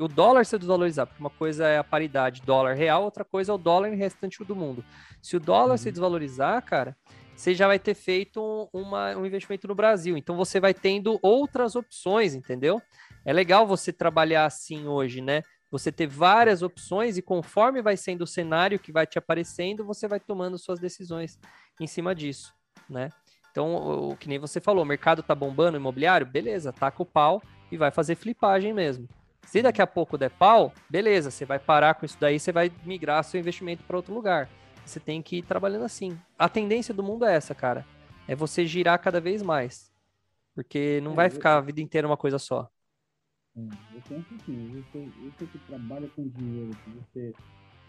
S1: o dólar se desvalorizar, porque uma coisa é a paridade dólar real, outra coisa é o dólar em restante do mundo. Se o dólar uhum. se desvalorizar, cara, você já vai ter feito um, uma, um investimento no Brasil. Então você vai tendo outras opções, entendeu? É legal você trabalhar assim hoje, né? Você ter várias opções e conforme vai sendo o cenário que vai te aparecendo, você vai tomando suas decisões em cima disso, né? Então, o que nem você falou, o mercado tá bombando imobiliário, beleza, taca o pau e vai fazer flipagem mesmo. Se daqui a pouco der pau, beleza, você vai parar com isso daí, você vai migrar seu investimento para outro lugar. Você tem que ir trabalhando assim. A tendência do mundo é essa, cara. É você girar cada vez mais. Porque não é, vai ficar a vida inteira uma coisa só.
S2: É, eu penso assim, você, você que trabalha com dinheiro, que você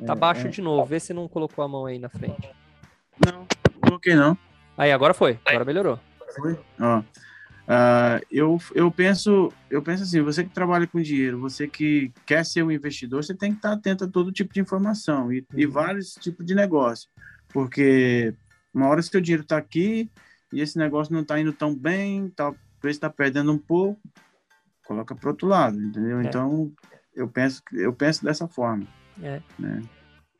S1: Tá baixo de novo. Vê se não colocou a mão aí na frente.
S2: Não, coloquei não.
S1: Aí, agora foi. Agora melhorou.
S2: Foi? Ó. Uh, eu, eu penso eu penso assim você que trabalha com dinheiro você que quer ser um investidor você tem que estar atento a todo tipo de informação e, uhum. e vários tipos de negócio porque uma hora seu dinheiro está aqui e esse negócio não está indo tão bem talvez está perdendo um pouco coloca para outro lado entendeu é. então eu penso eu penso dessa forma
S1: é. Né?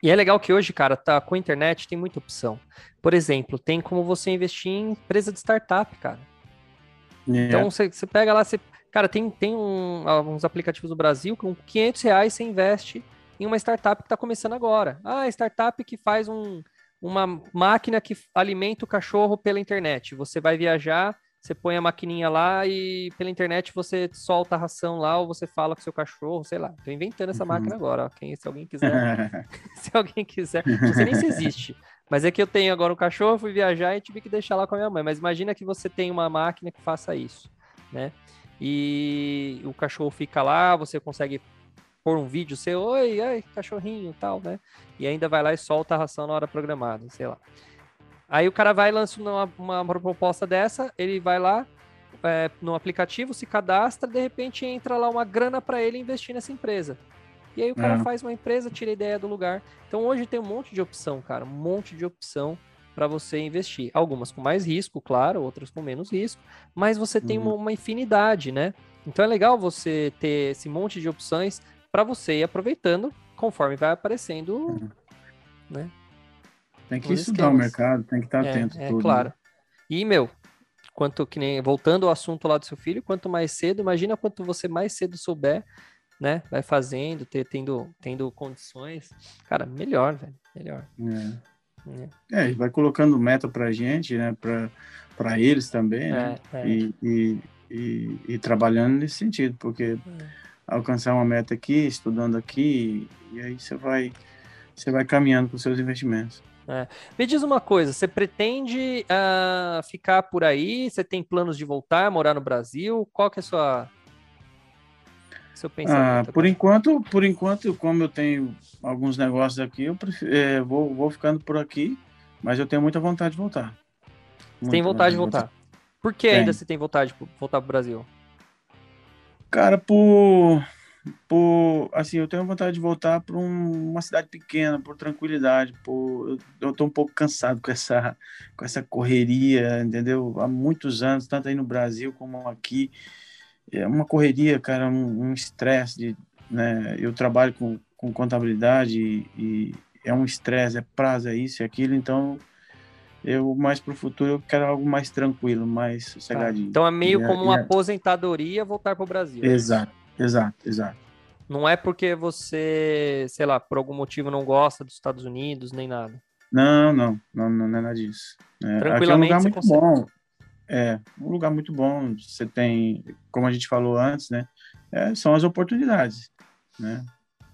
S1: E é legal que hoje, cara, tá com a internet tem muita opção. Por exemplo, tem como você investir em empresa de startup, cara. É. Então você, você pega lá, você, cara, tem, tem um, alguns aplicativos do Brasil com 500 reais você investe em uma startup que está começando agora. Ah, startup que faz um, uma máquina que alimenta o cachorro pela internet. Você vai viajar, você põe a maquininha lá e pela internet você solta a ração lá ou você fala com seu cachorro, sei lá. Tô inventando essa uhum. máquina agora, ó. Quem, se alguém quiser. se alguém quiser. Não sei nem se existe. Mas é que eu tenho agora um cachorro, fui viajar e tive que deixar lá com a minha mãe. Mas imagina que você tem uma máquina que faça isso, né? E o cachorro fica lá, você consegue pôr um vídeo seu, oi, ai, cachorrinho tal, né? E ainda vai lá e solta a ração na hora programada, sei lá. Aí o cara vai e lança uma, uma proposta dessa, ele vai lá é, no aplicativo, se cadastra, de repente entra lá uma grana para ele investir nessa empresa. E aí o cara é. faz uma empresa, tira a ideia do lugar. Então hoje tem um monte de opção, cara, um monte de opção para você investir. Algumas com mais risco, claro, outras com menos risco, mas você tem uma, uhum. uma infinidade, né? Então é legal você ter esse monte de opções para você ir aproveitando conforme vai aparecendo, uhum. né?
S2: Tem que estudar esquemas. o mercado, tem que estar é, atento.
S1: É, tudo, claro. Né? E, meu, quanto que nem. Voltando ao assunto lá do seu filho, quanto mais cedo, imagina quanto você mais cedo souber, né? Vai fazendo, ter, tendo, tendo condições. Cara, melhor, velho. Melhor.
S2: É. é. é vai colocando meta pra gente, né? Pra, pra eles também, né? É, é. E, e, e, e, trabalhando nesse sentido, porque é. alcançar uma meta aqui, estudando aqui, e aí você vai, você vai caminhando com seus investimentos.
S1: É. Me diz uma coisa, você pretende uh, ficar por aí? Você tem planos de voltar, morar no Brasil? Qual que é a sua seu pensamento?
S2: Ah, por enquanto, por enquanto, como eu tenho alguns negócios aqui, eu prefiro, é, vou, vou ficando por aqui, mas eu tenho muita vontade de voltar.
S1: Você tem vontade de voltar? Por que ainda você tem vontade de voltar para o Brasil?
S2: Cara, por por assim eu tenho vontade de voltar para um, uma cidade pequena por tranquilidade por eu estou um pouco cansado com essa com essa correria entendeu? Há muitos anos tanto aí no Brasil como aqui é uma correria cara um estresse de né? Eu trabalho com, com contabilidade e, e é um estresse é prazo é isso e aquilo então eu mais para o futuro eu quero algo mais tranquilo mais sossegadinho.
S1: Tá. então é meio e, como uma aposentadoria voltar para o Brasil
S2: exato Exato, exato.
S1: Não é porque você, sei lá, por algum motivo não gosta dos Estados Unidos nem nada.
S2: Não, não, não, não é nada disso. É, aqui é um lugar muito consegue. bom. É, um lugar muito bom. Você tem, como a gente falou antes, né? É, são as oportunidades, né?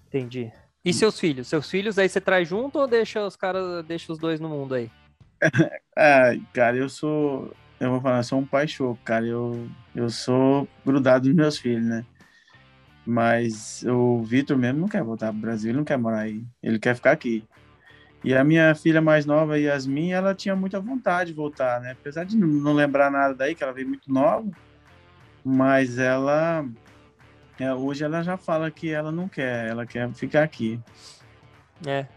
S1: Entendi. E seus filhos? Seus filhos aí você traz junto ou deixa os caras, deixa os dois no mundo aí?
S2: ah, cara, eu sou, eu vou falar, sou um pai show, cara. Eu, eu sou grudado nos meus filhos, né? Mas o Vitor mesmo não quer voltar para o Brasil, ele não quer morar aí, ele quer ficar aqui. E a minha filha mais nova, Yasmin, ela tinha muita vontade de voltar, né? Apesar de não lembrar nada daí, que ela veio muito nova, mas ela é, hoje ela já fala que ela não quer, ela quer ficar aqui.
S1: É.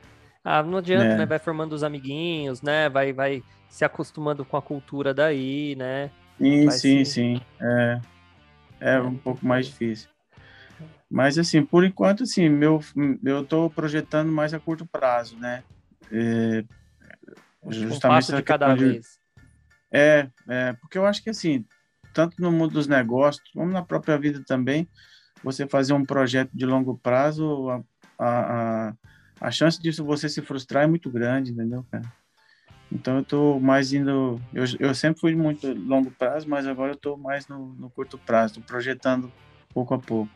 S1: Ah, não adianta, é. né? Vai formando os amiguinhos, né? Vai, vai se acostumando com a cultura daí, né?
S2: Sim, vai sim, se... sim. É. é. É um pouco mais difícil. Mas, assim, por enquanto, assim, meu, eu estou projetando mais a curto prazo, né? É,
S1: justamente um de cada de... vez.
S2: É, é, porque eu acho que, assim, tanto no mundo dos negócios, como na própria vida também, você fazer um projeto de longo prazo, a, a, a chance disso você se frustrar é muito grande, entendeu, cara? Então eu estou mais indo. Eu, eu sempre fui muito longo prazo, mas agora eu estou mais no, no curto prazo, projetando pouco a pouco.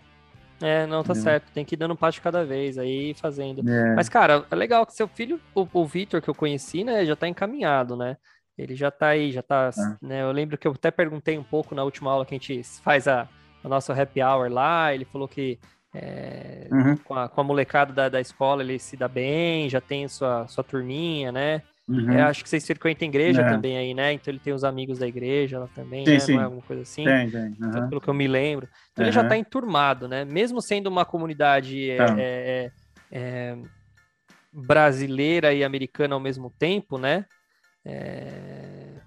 S1: É, não, tá certo. Tem que ir dando um passo cada vez, aí fazendo. É. Mas, cara, é legal que seu filho, o, o Vitor, que eu conheci, né, já tá encaminhado, né? Ele já tá aí, já tá. É. Né, eu lembro que eu até perguntei um pouco na última aula que a gente faz a, a nossa happy hour lá. Ele falou que É, uhum. com, a, com a molecada da, da escola, ele se dá bem, já tem sua, sua turminha, né? Uhum. É, acho que vocês frequentam igreja é. também aí, né? Então ele tem os amigos da igreja lá também, sim, né? Sim. Não é alguma coisa assim?
S2: Tem, tem. Uhum.
S1: Então, pelo que eu me lembro. Então ele já está enturmado, né? Mesmo sendo uma comunidade é, é, é, brasileira e americana ao mesmo tempo, né?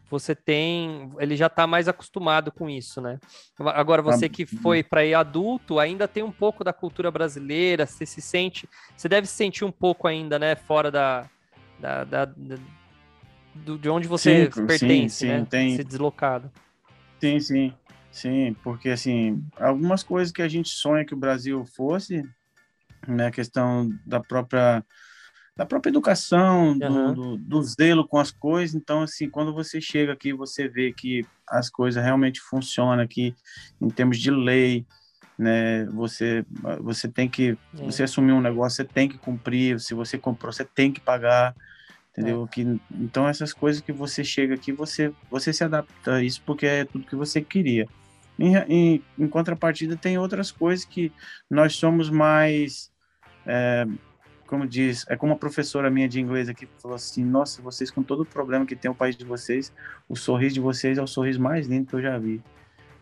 S1: Você tem, ele já está mais acostumado com isso, né? Agora você que foi para ir adulto, ainda tem um pouco da cultura brasileira, você se sente, você deve se sentir um pouco ainda, né, fora da, da, da, da do, de onde você sim, pertence, sim, sim, né? Tem... Ser deslocado.
S2: Sim, sim, sim, porque assim, algumas coisas que a gente sonha que o Brasil fosse, né, a questão da própria da própria educação, do, uhum. do, do, zelo com as coisas. Então, assim, quando você chega aqui, você vê que as coisas realmente funcionam aqui em termos de lei, né? Você, você tem que, é. você assumir um negócio, você tem que cumprir. Se você comprou, você tem que pagar, entendeu? É. Que, então, essas coisas que você chega aqui, você, você se adapta a isso porque é tudo que você queria. Em, em, em contrapartida, tem outras coisas que nós somos mais é, como diz, é como uma professora minha de inglês aqui falou assim: Nossa, vocês com todo o problema que tem o país de vocês, o sorriso de vocês é o sorriso mais lindo que eu já vi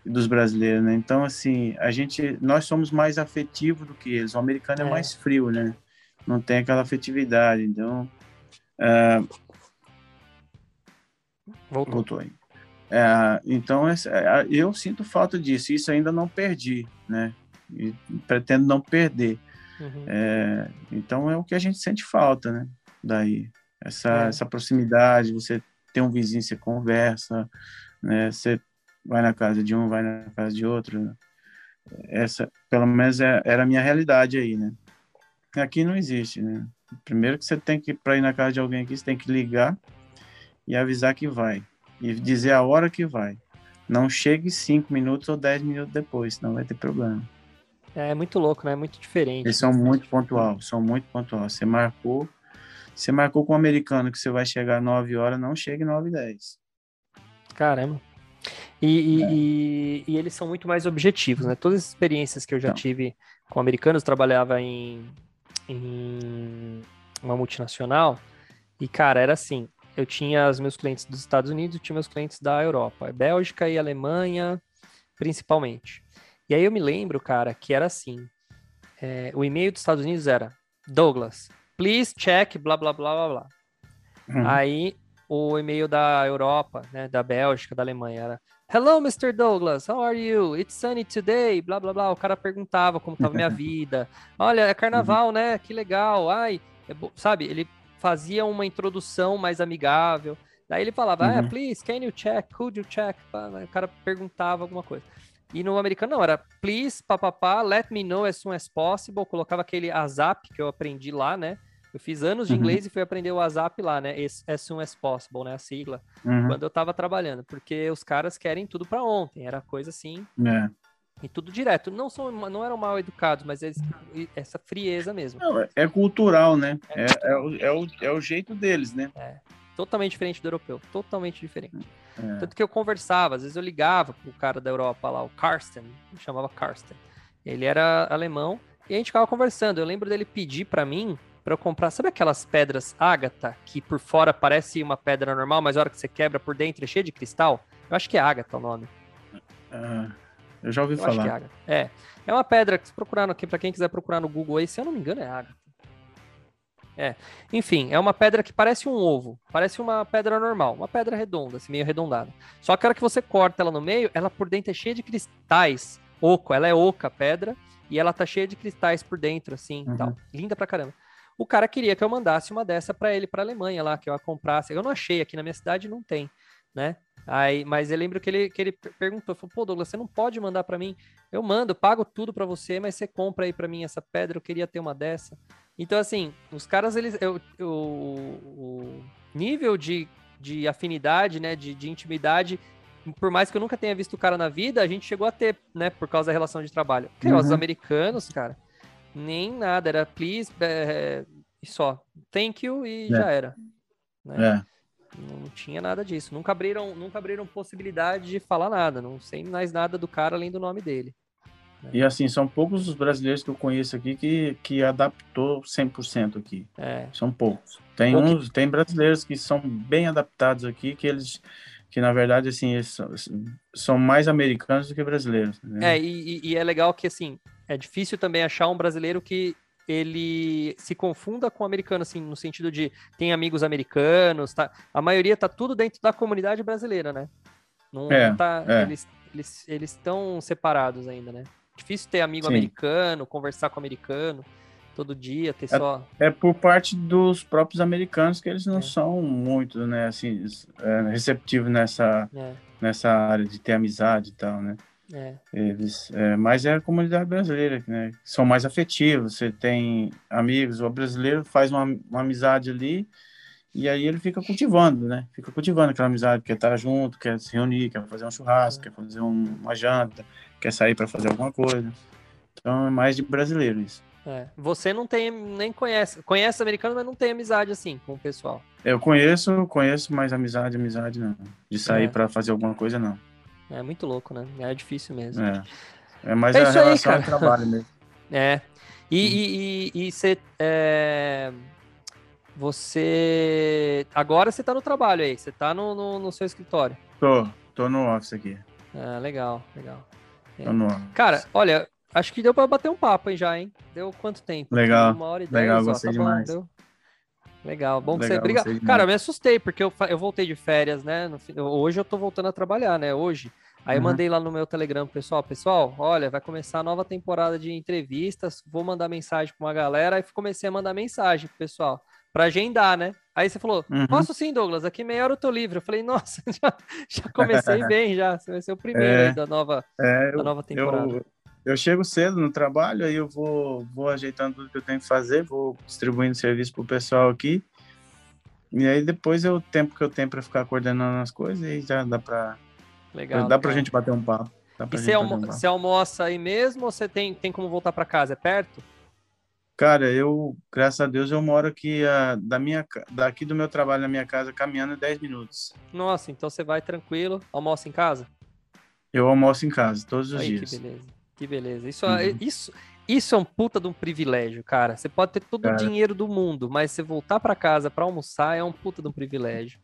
S2: dos brasileiros, né? Então, assim, a gente, nós somos mais afetivos do que eles. O americano é, é mais frio, né? Não tem aquela afetividade. Então, uh...
S1: voltou. voltou aí.
S2: É, então, eu sinto falta disso. Isso ainda não perdi, né? E pretendo não perder. Uhum. É, então é o que a gente sente falta, né? Daí, essa, é. essa proximidade, você tem um vizinho, você conversa, né? Você vai na casa de um, vai na casa de outro. Essa, pelo menos, é, era a minha realidade aí, né? Aqui não existe, né? Primeiro que você tem que, para ir na casa de alguém aqui, você tem que ligar e avisar que vai. E dizer a hora que vai. Não chegue cinco minutos ou dez minutos depois, senão vai ter problema.
S1: É muito louco, né? Muito diferente.
S2: Eles são muito pontual, são muito pontual. Você marcou, você marcou com um americano que você vai chegar 9 horas, não chegue 9 e 10.
S1: Caramba. E, é. e, e, eles são muito mais objetivos, né? Todas as experiências que eu já então. tive com americanos, trabalhava em, em uma multinacional, e, cara, era assim, eu tinha os meus clientes dos Estados Unidos e tinha meus clientes da Europa, Bélgica e Alemanha, principalmente. E aí eu me lembro, cara, que era assim: é, o e-mail dos Estados Unidos era Douglas, please check, blá blá blá blá blá. Uhum. Aí o e-mail da Europa, né, da Bélgica, da Alemanha era Hello, Mr. Douglas, how are you? It's sunny today, blá blá blá. O cara perguntava como estava minha vida. Olha, é carnaval, uhum. né? Que legal. Ai, é sabe? Ele fazia uma introdução mais amigável. Daí ele falava, ah, uhum. ah, please, can you check? Could you check? O cara perguntava alguma coisa. E no americano não, era please, papapá, let me know as soon as possible. Colocava aquele ASAP que eu aprendi lá, né? Eu fiz anos de uhum. inglês e fui aprender o ASAP lá, né? As soon as possible, né? A sigla. Uhum. Quando eu tava trabalhando. Porque os caras querem tudo para ontem. Era coisa assim.
S2: É.
S1: E tudo direto. Não, são, não eram mal educados, mas eles, essa frieza mesmo.
S2: Não, é cultural, né? É, é, é, o, é, o, é o jeito deles, né?
S1: É. Totalmente diferente do europeu. Totalmente diferente. É. Tanto que eu conversava, às vezes eu ligava pro cara da Europa lá, o Karsten, chamava Karsten. Ele era alemão e a gente ficava conversando. Eu lembro dele pedir para mim para eu comprar, sabe aquelas pedras ágata que por fora parece uma pedra normal, mas a hora que você quebra por dentro é cheia de cristal? Eu acho que é ágata o nome.
S2: Uh, eu já ouvi eu falar.
S1: é, é, é. uma pedra que se procurar aqui para quem quiser procurar no Google aí, se eu não me engano é ágata. É. Enfim, é uma pedra que parece um ovo. Parece uma pedra normal, uma pedra redonda, assim, meio arredondada. Só que a hora que você corta ela no meio, ela por dentro é cheia de cristais. Oco, ela é oca a pedra. E ela tá cheia de cristais por dentro, assim, uhum. tal. Linda pra caramba. O cara queria que eu mandasse uma dessa para ele, pra Alemanha lá, que eu a comprasse. Eu não achei, aqui na minha cidade não tem, né? Aí, mas eu lembro que ele, que ele perguntou, falou, pô, Douglas, você não pode mandar para mim? Eu mando, pago tudo para você, mas você compra aí para mim essa pedra, eu queria ter uma dessa. Então, assim, os caras, eles. Eu, eu, o nível de, de afinidade, né? De, de intimidade, por mais que eu nunca tenha visto o cara na vida, a gente chegou a ter, né? Por causa da relação de trabalho. Porque uhum. os americanos, cara, nem nada, era please é, e só. Thank you e é. já era. Né? É. Não tinha nada disso. Nunca abriram, nunca abriram possibilidade de falar nada. Não sei mais nada do cara além do nome dele.
S2: É. E assim, são poucos os brasileiros que eu conheço aqui que, que adaptou 100% aqui. É. São poucos. Tem uns, tem brasileiros que são bem adaptados aqui, que eles que na verdade assim são, são, mais americanos do que brasileiros.
S1: Né? É, e, e, é legal que assim é difícil também achar um brasileiro que ele se confunda com o americano, assim, no sentido de tem amigos americanos, tá? A maioria tá tudo dentro da comunidade brasileira, né? Não, é, tá, é. eles eles eles estão separados ainda, né? Difícil ter amigo Sim. americano, conversar com americano todo dia, ter
S2: é,
S1: só.
S2: É por parte dos próprios americanos que eles não é. são muito, né, assim, é, receptivos nessa, é. nessa área de ter amizade e tal, né? É. Eles, é, mas é a comunidade brasileira, né? São mais afetivos, você tem amigos, o brasileiro faz uma, uma amizade ali e aí ele fica cultivando, né? Fica cultivando aquela amizade, quer estar junto, quer se reunir, quer fazer um churrasco, é. quer fazer um, uma janta, quer sair para fazer alguma coisa. Então é mais de brasileiro isso.
S1: É. Você não tem, nem conhece, conhece americano, mas não tem amizade assim com o pessoal.
S2: Eu conheço, conheço, mas amizade, amizade não. De sair é. para fazer alguma coisa, não.
S1: É muito louco, né? É difícil mesmo.
S2: É, é mais é a relação aí, trabalho mesmo.
S1: É. E, e, e, você, é... você. Agora você tá no trabalho aí, você tá no, no, no seu escritório.
S2: Tô, tô no office aqui.
S1: Ah, legal, legal.
S2: É. Tô no office.
S1: Cara, olha, acho que deu pra bater um papo aí já, hein? Deu quanto tempo?
S2: Legal.
S1: Uma hora e
S2: dez, legal, ó, gostei tá demais. Bom, deu...
S1: Legal, bom que Legal, você. Obrigado. Cara, eu me assustei, porque eu, eu voltei de férias, né? No, hoje eu tô voltando a trabalhar, né? Hoje. Aí uhum. eu mandei lá no meu Telegram pessoal, pessoal, olha, vai começar a nova temporada de entrevistas, vou mandar mensagem para uma galera, aí comecei a mandar mensagem pro pessoal, para agendar, né? Aí você falou, uhum. posso sim, Douglas, aqui meia hora eu tô livre. Eu falei, nossa, já, já comecei bem, já. Você vai ser o primeiro é, da nova, é, da nova temporada.
S2: Eu, eu chego cedo no trabalho, aí eu vou, vou ajeitando tudo que eu tenho que fazer, vou distribuindo serviço pro pessoal aqui. E aí depois é o tempo que eu tenho para ficar coordenando as coisas e já dá para Legal. Dá pra gente bater um papo.
S1: E você, almo um você almoça aí mesmo ou você tem, tem como voltar para casa? É perto?
S2: Cara, eu, graças a Deus, eu moro aqui uh, da minha, daqui do meu trabalho na minha casa caminhando 10 minutos.
S1: Nossa, então você vai tranquilo, almoça em casa?
S2: Eu almoço em casa todos os
S1: aí,
S2: dias.
S1: Que beleza. Que beleza. Isso, uhum. isso, isso é um puta de um privilégio, cara. Você pode ter todo cara. o dinheiro do mundo, mas você voltar para casa para almoçar é um puta de um privilégio.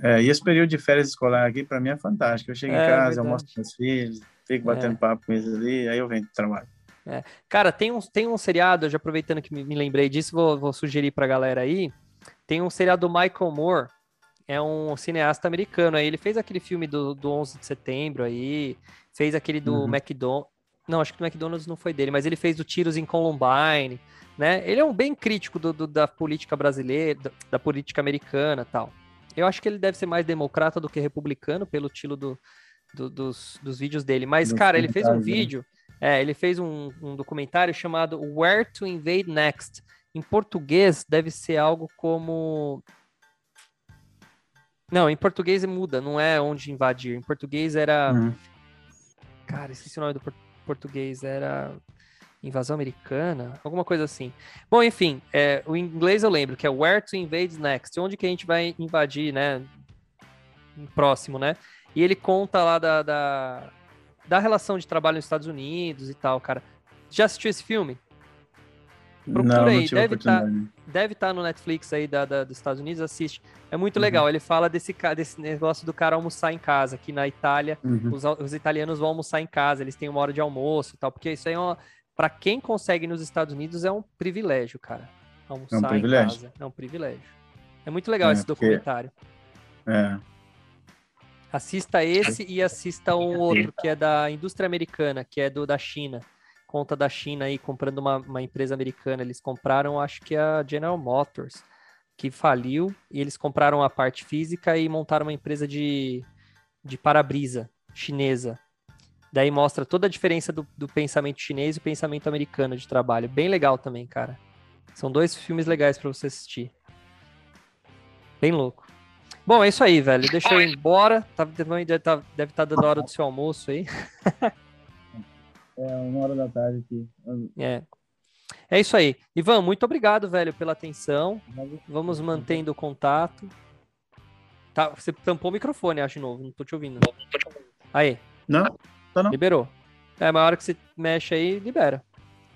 S2: É, e esse período de férias escolar aqui, para mim, é fantástico. Eu chego é, em casa, eu mostro meus filhos, fico batendo é. papo com eles ali, aí eu venho do trabalho.
S1: É. Cara, tem um, tem um seriado, já aproveitando que me, me lembrei disso, vou, vou sugerir pra galera aí. Tem um seriado do Michael Moore, é um cineasta americano. Aí ele fez aquele filme do, do 11 de setembro aí, fez aquele do uhum. McDonald's. Não, acho que do McDonald's não foi dele, mas ele fez o Tiros em Columbine, né? Ele é um bem crítico do, do da política brasileira, da, da, política americana tal. Eu acho que ele deve ser mais democrata do que republicano, pelo estilo do, do dos, dos vídeos dele. Mas, cara, ele fez um né? vídeo, é, ele fez um, um documentário chamado Where to Invade Next. Em português, deve ser algo como não, em português muda, não é onde invadir. Em português era. Uhum. Cara, esqueci o nome do português, era invasão americana, alguma coisa assim. Bom, enfim, é, o inglês eu lembro que é Where to Invade Next, onde que a gente vai invadir, né? Próximo, né? E ele conta lá da, da, da relação de trabalho nos Estados Unidos e tal, cara. Já assistiu esse filme? Procura não, aí, deve estar tá, deve tá no Netflix aí da, da, dos Estados Unidos, assiste. É muito uhum. legal. Ele fala desse, desse negócio do cara almoçar em casa. Aqui na Itália, uhum. os, os, italianos vão almoçar em casa, eles têm uma hora de almoço e tal, porque isso aí é uma. Pra quem consegue nos Estados Unidos é um privilégio, cara. Almoçar é um privilégio. em casa. É um privilégio. É muito legal é, esse documentário.
S2: É.
S1: Assista esse e assista um outro que é da indústria americana, que é do da China conta da China aí comprando uma, uma empresa americana. Eles compraram, acho que a General Motors, que faliu, e eles compraram a parte física e montaram uma empresa de, de para-brisa chinesa. Daí mostra toda a diferença do, do pensamento chinês e o pensamento americano de trabalho. Bem legal também, cara. São dois filmes legais para você assistir. Bem louco. Bom, é isso aí, velho. Deixa eu ir embora. Tá, deve estar tá dando a hora do seu almoço aí.
S3: É, uma hora da tarde aqui.
S1: É. É isso aí. Ivan, muito obrigado, velho, pela atenção. Vamos mantendo o contato. Tá, você tampou o microfone, acho, de novo. Não tô te ouvindo. Aí.
S2: Não, tá não.
S1: Liberou. É, mas a hora que você mexe aí, libera.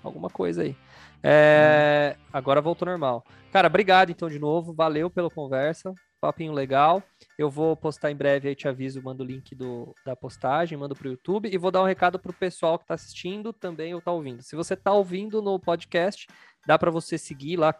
S1: Alguma coisa aí. É, agora voltou normal. Cara, obrigado então de novo. Valeu pela conversa. Papinho legal. Eu vou postar em breve aí, te aviso, mando o link do, da postagem, mando pro YouTube e vou dar um recado pro pessoal que tá assistindo também ou tá ouvindo. Se você tá ouvindo no podcast, dá para você seguir lá,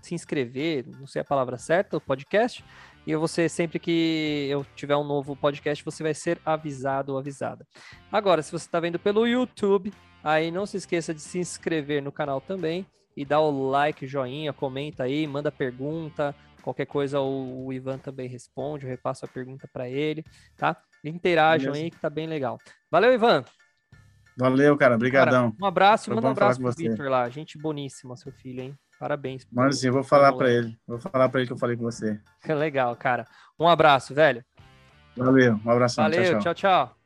S1: se inscrever, não sei a palavra certa, o podcast. E você, sempre que eu tiver um novo podcast, você vai ser avisado ou avisada. Agora, se você está vendo pelo YouTube, aí não se esqueça de se inscrever no canal também e dar o like, joinha, comenta aí, manda pergunta, qualquer coisa o, Ivan também responde, eu repasso a pergunta para ele, tá? Interajam Beleza. aí que tá bem legal. Valeu, Ivan!
S2: Valeu, cara, obrigadão.
S1: um abraço, manda um abraço pro Vitor lá, gente boníssima, seu filho, hein? Parabéns.
S2: Mas sim, vou falar para ele. Vou falar para ele que eu falei com você.
S1: Legal, cara. Um abraço, velho.
S2: Valeu, um abraço.
S1: Valeu, tchau, tchau. tchau.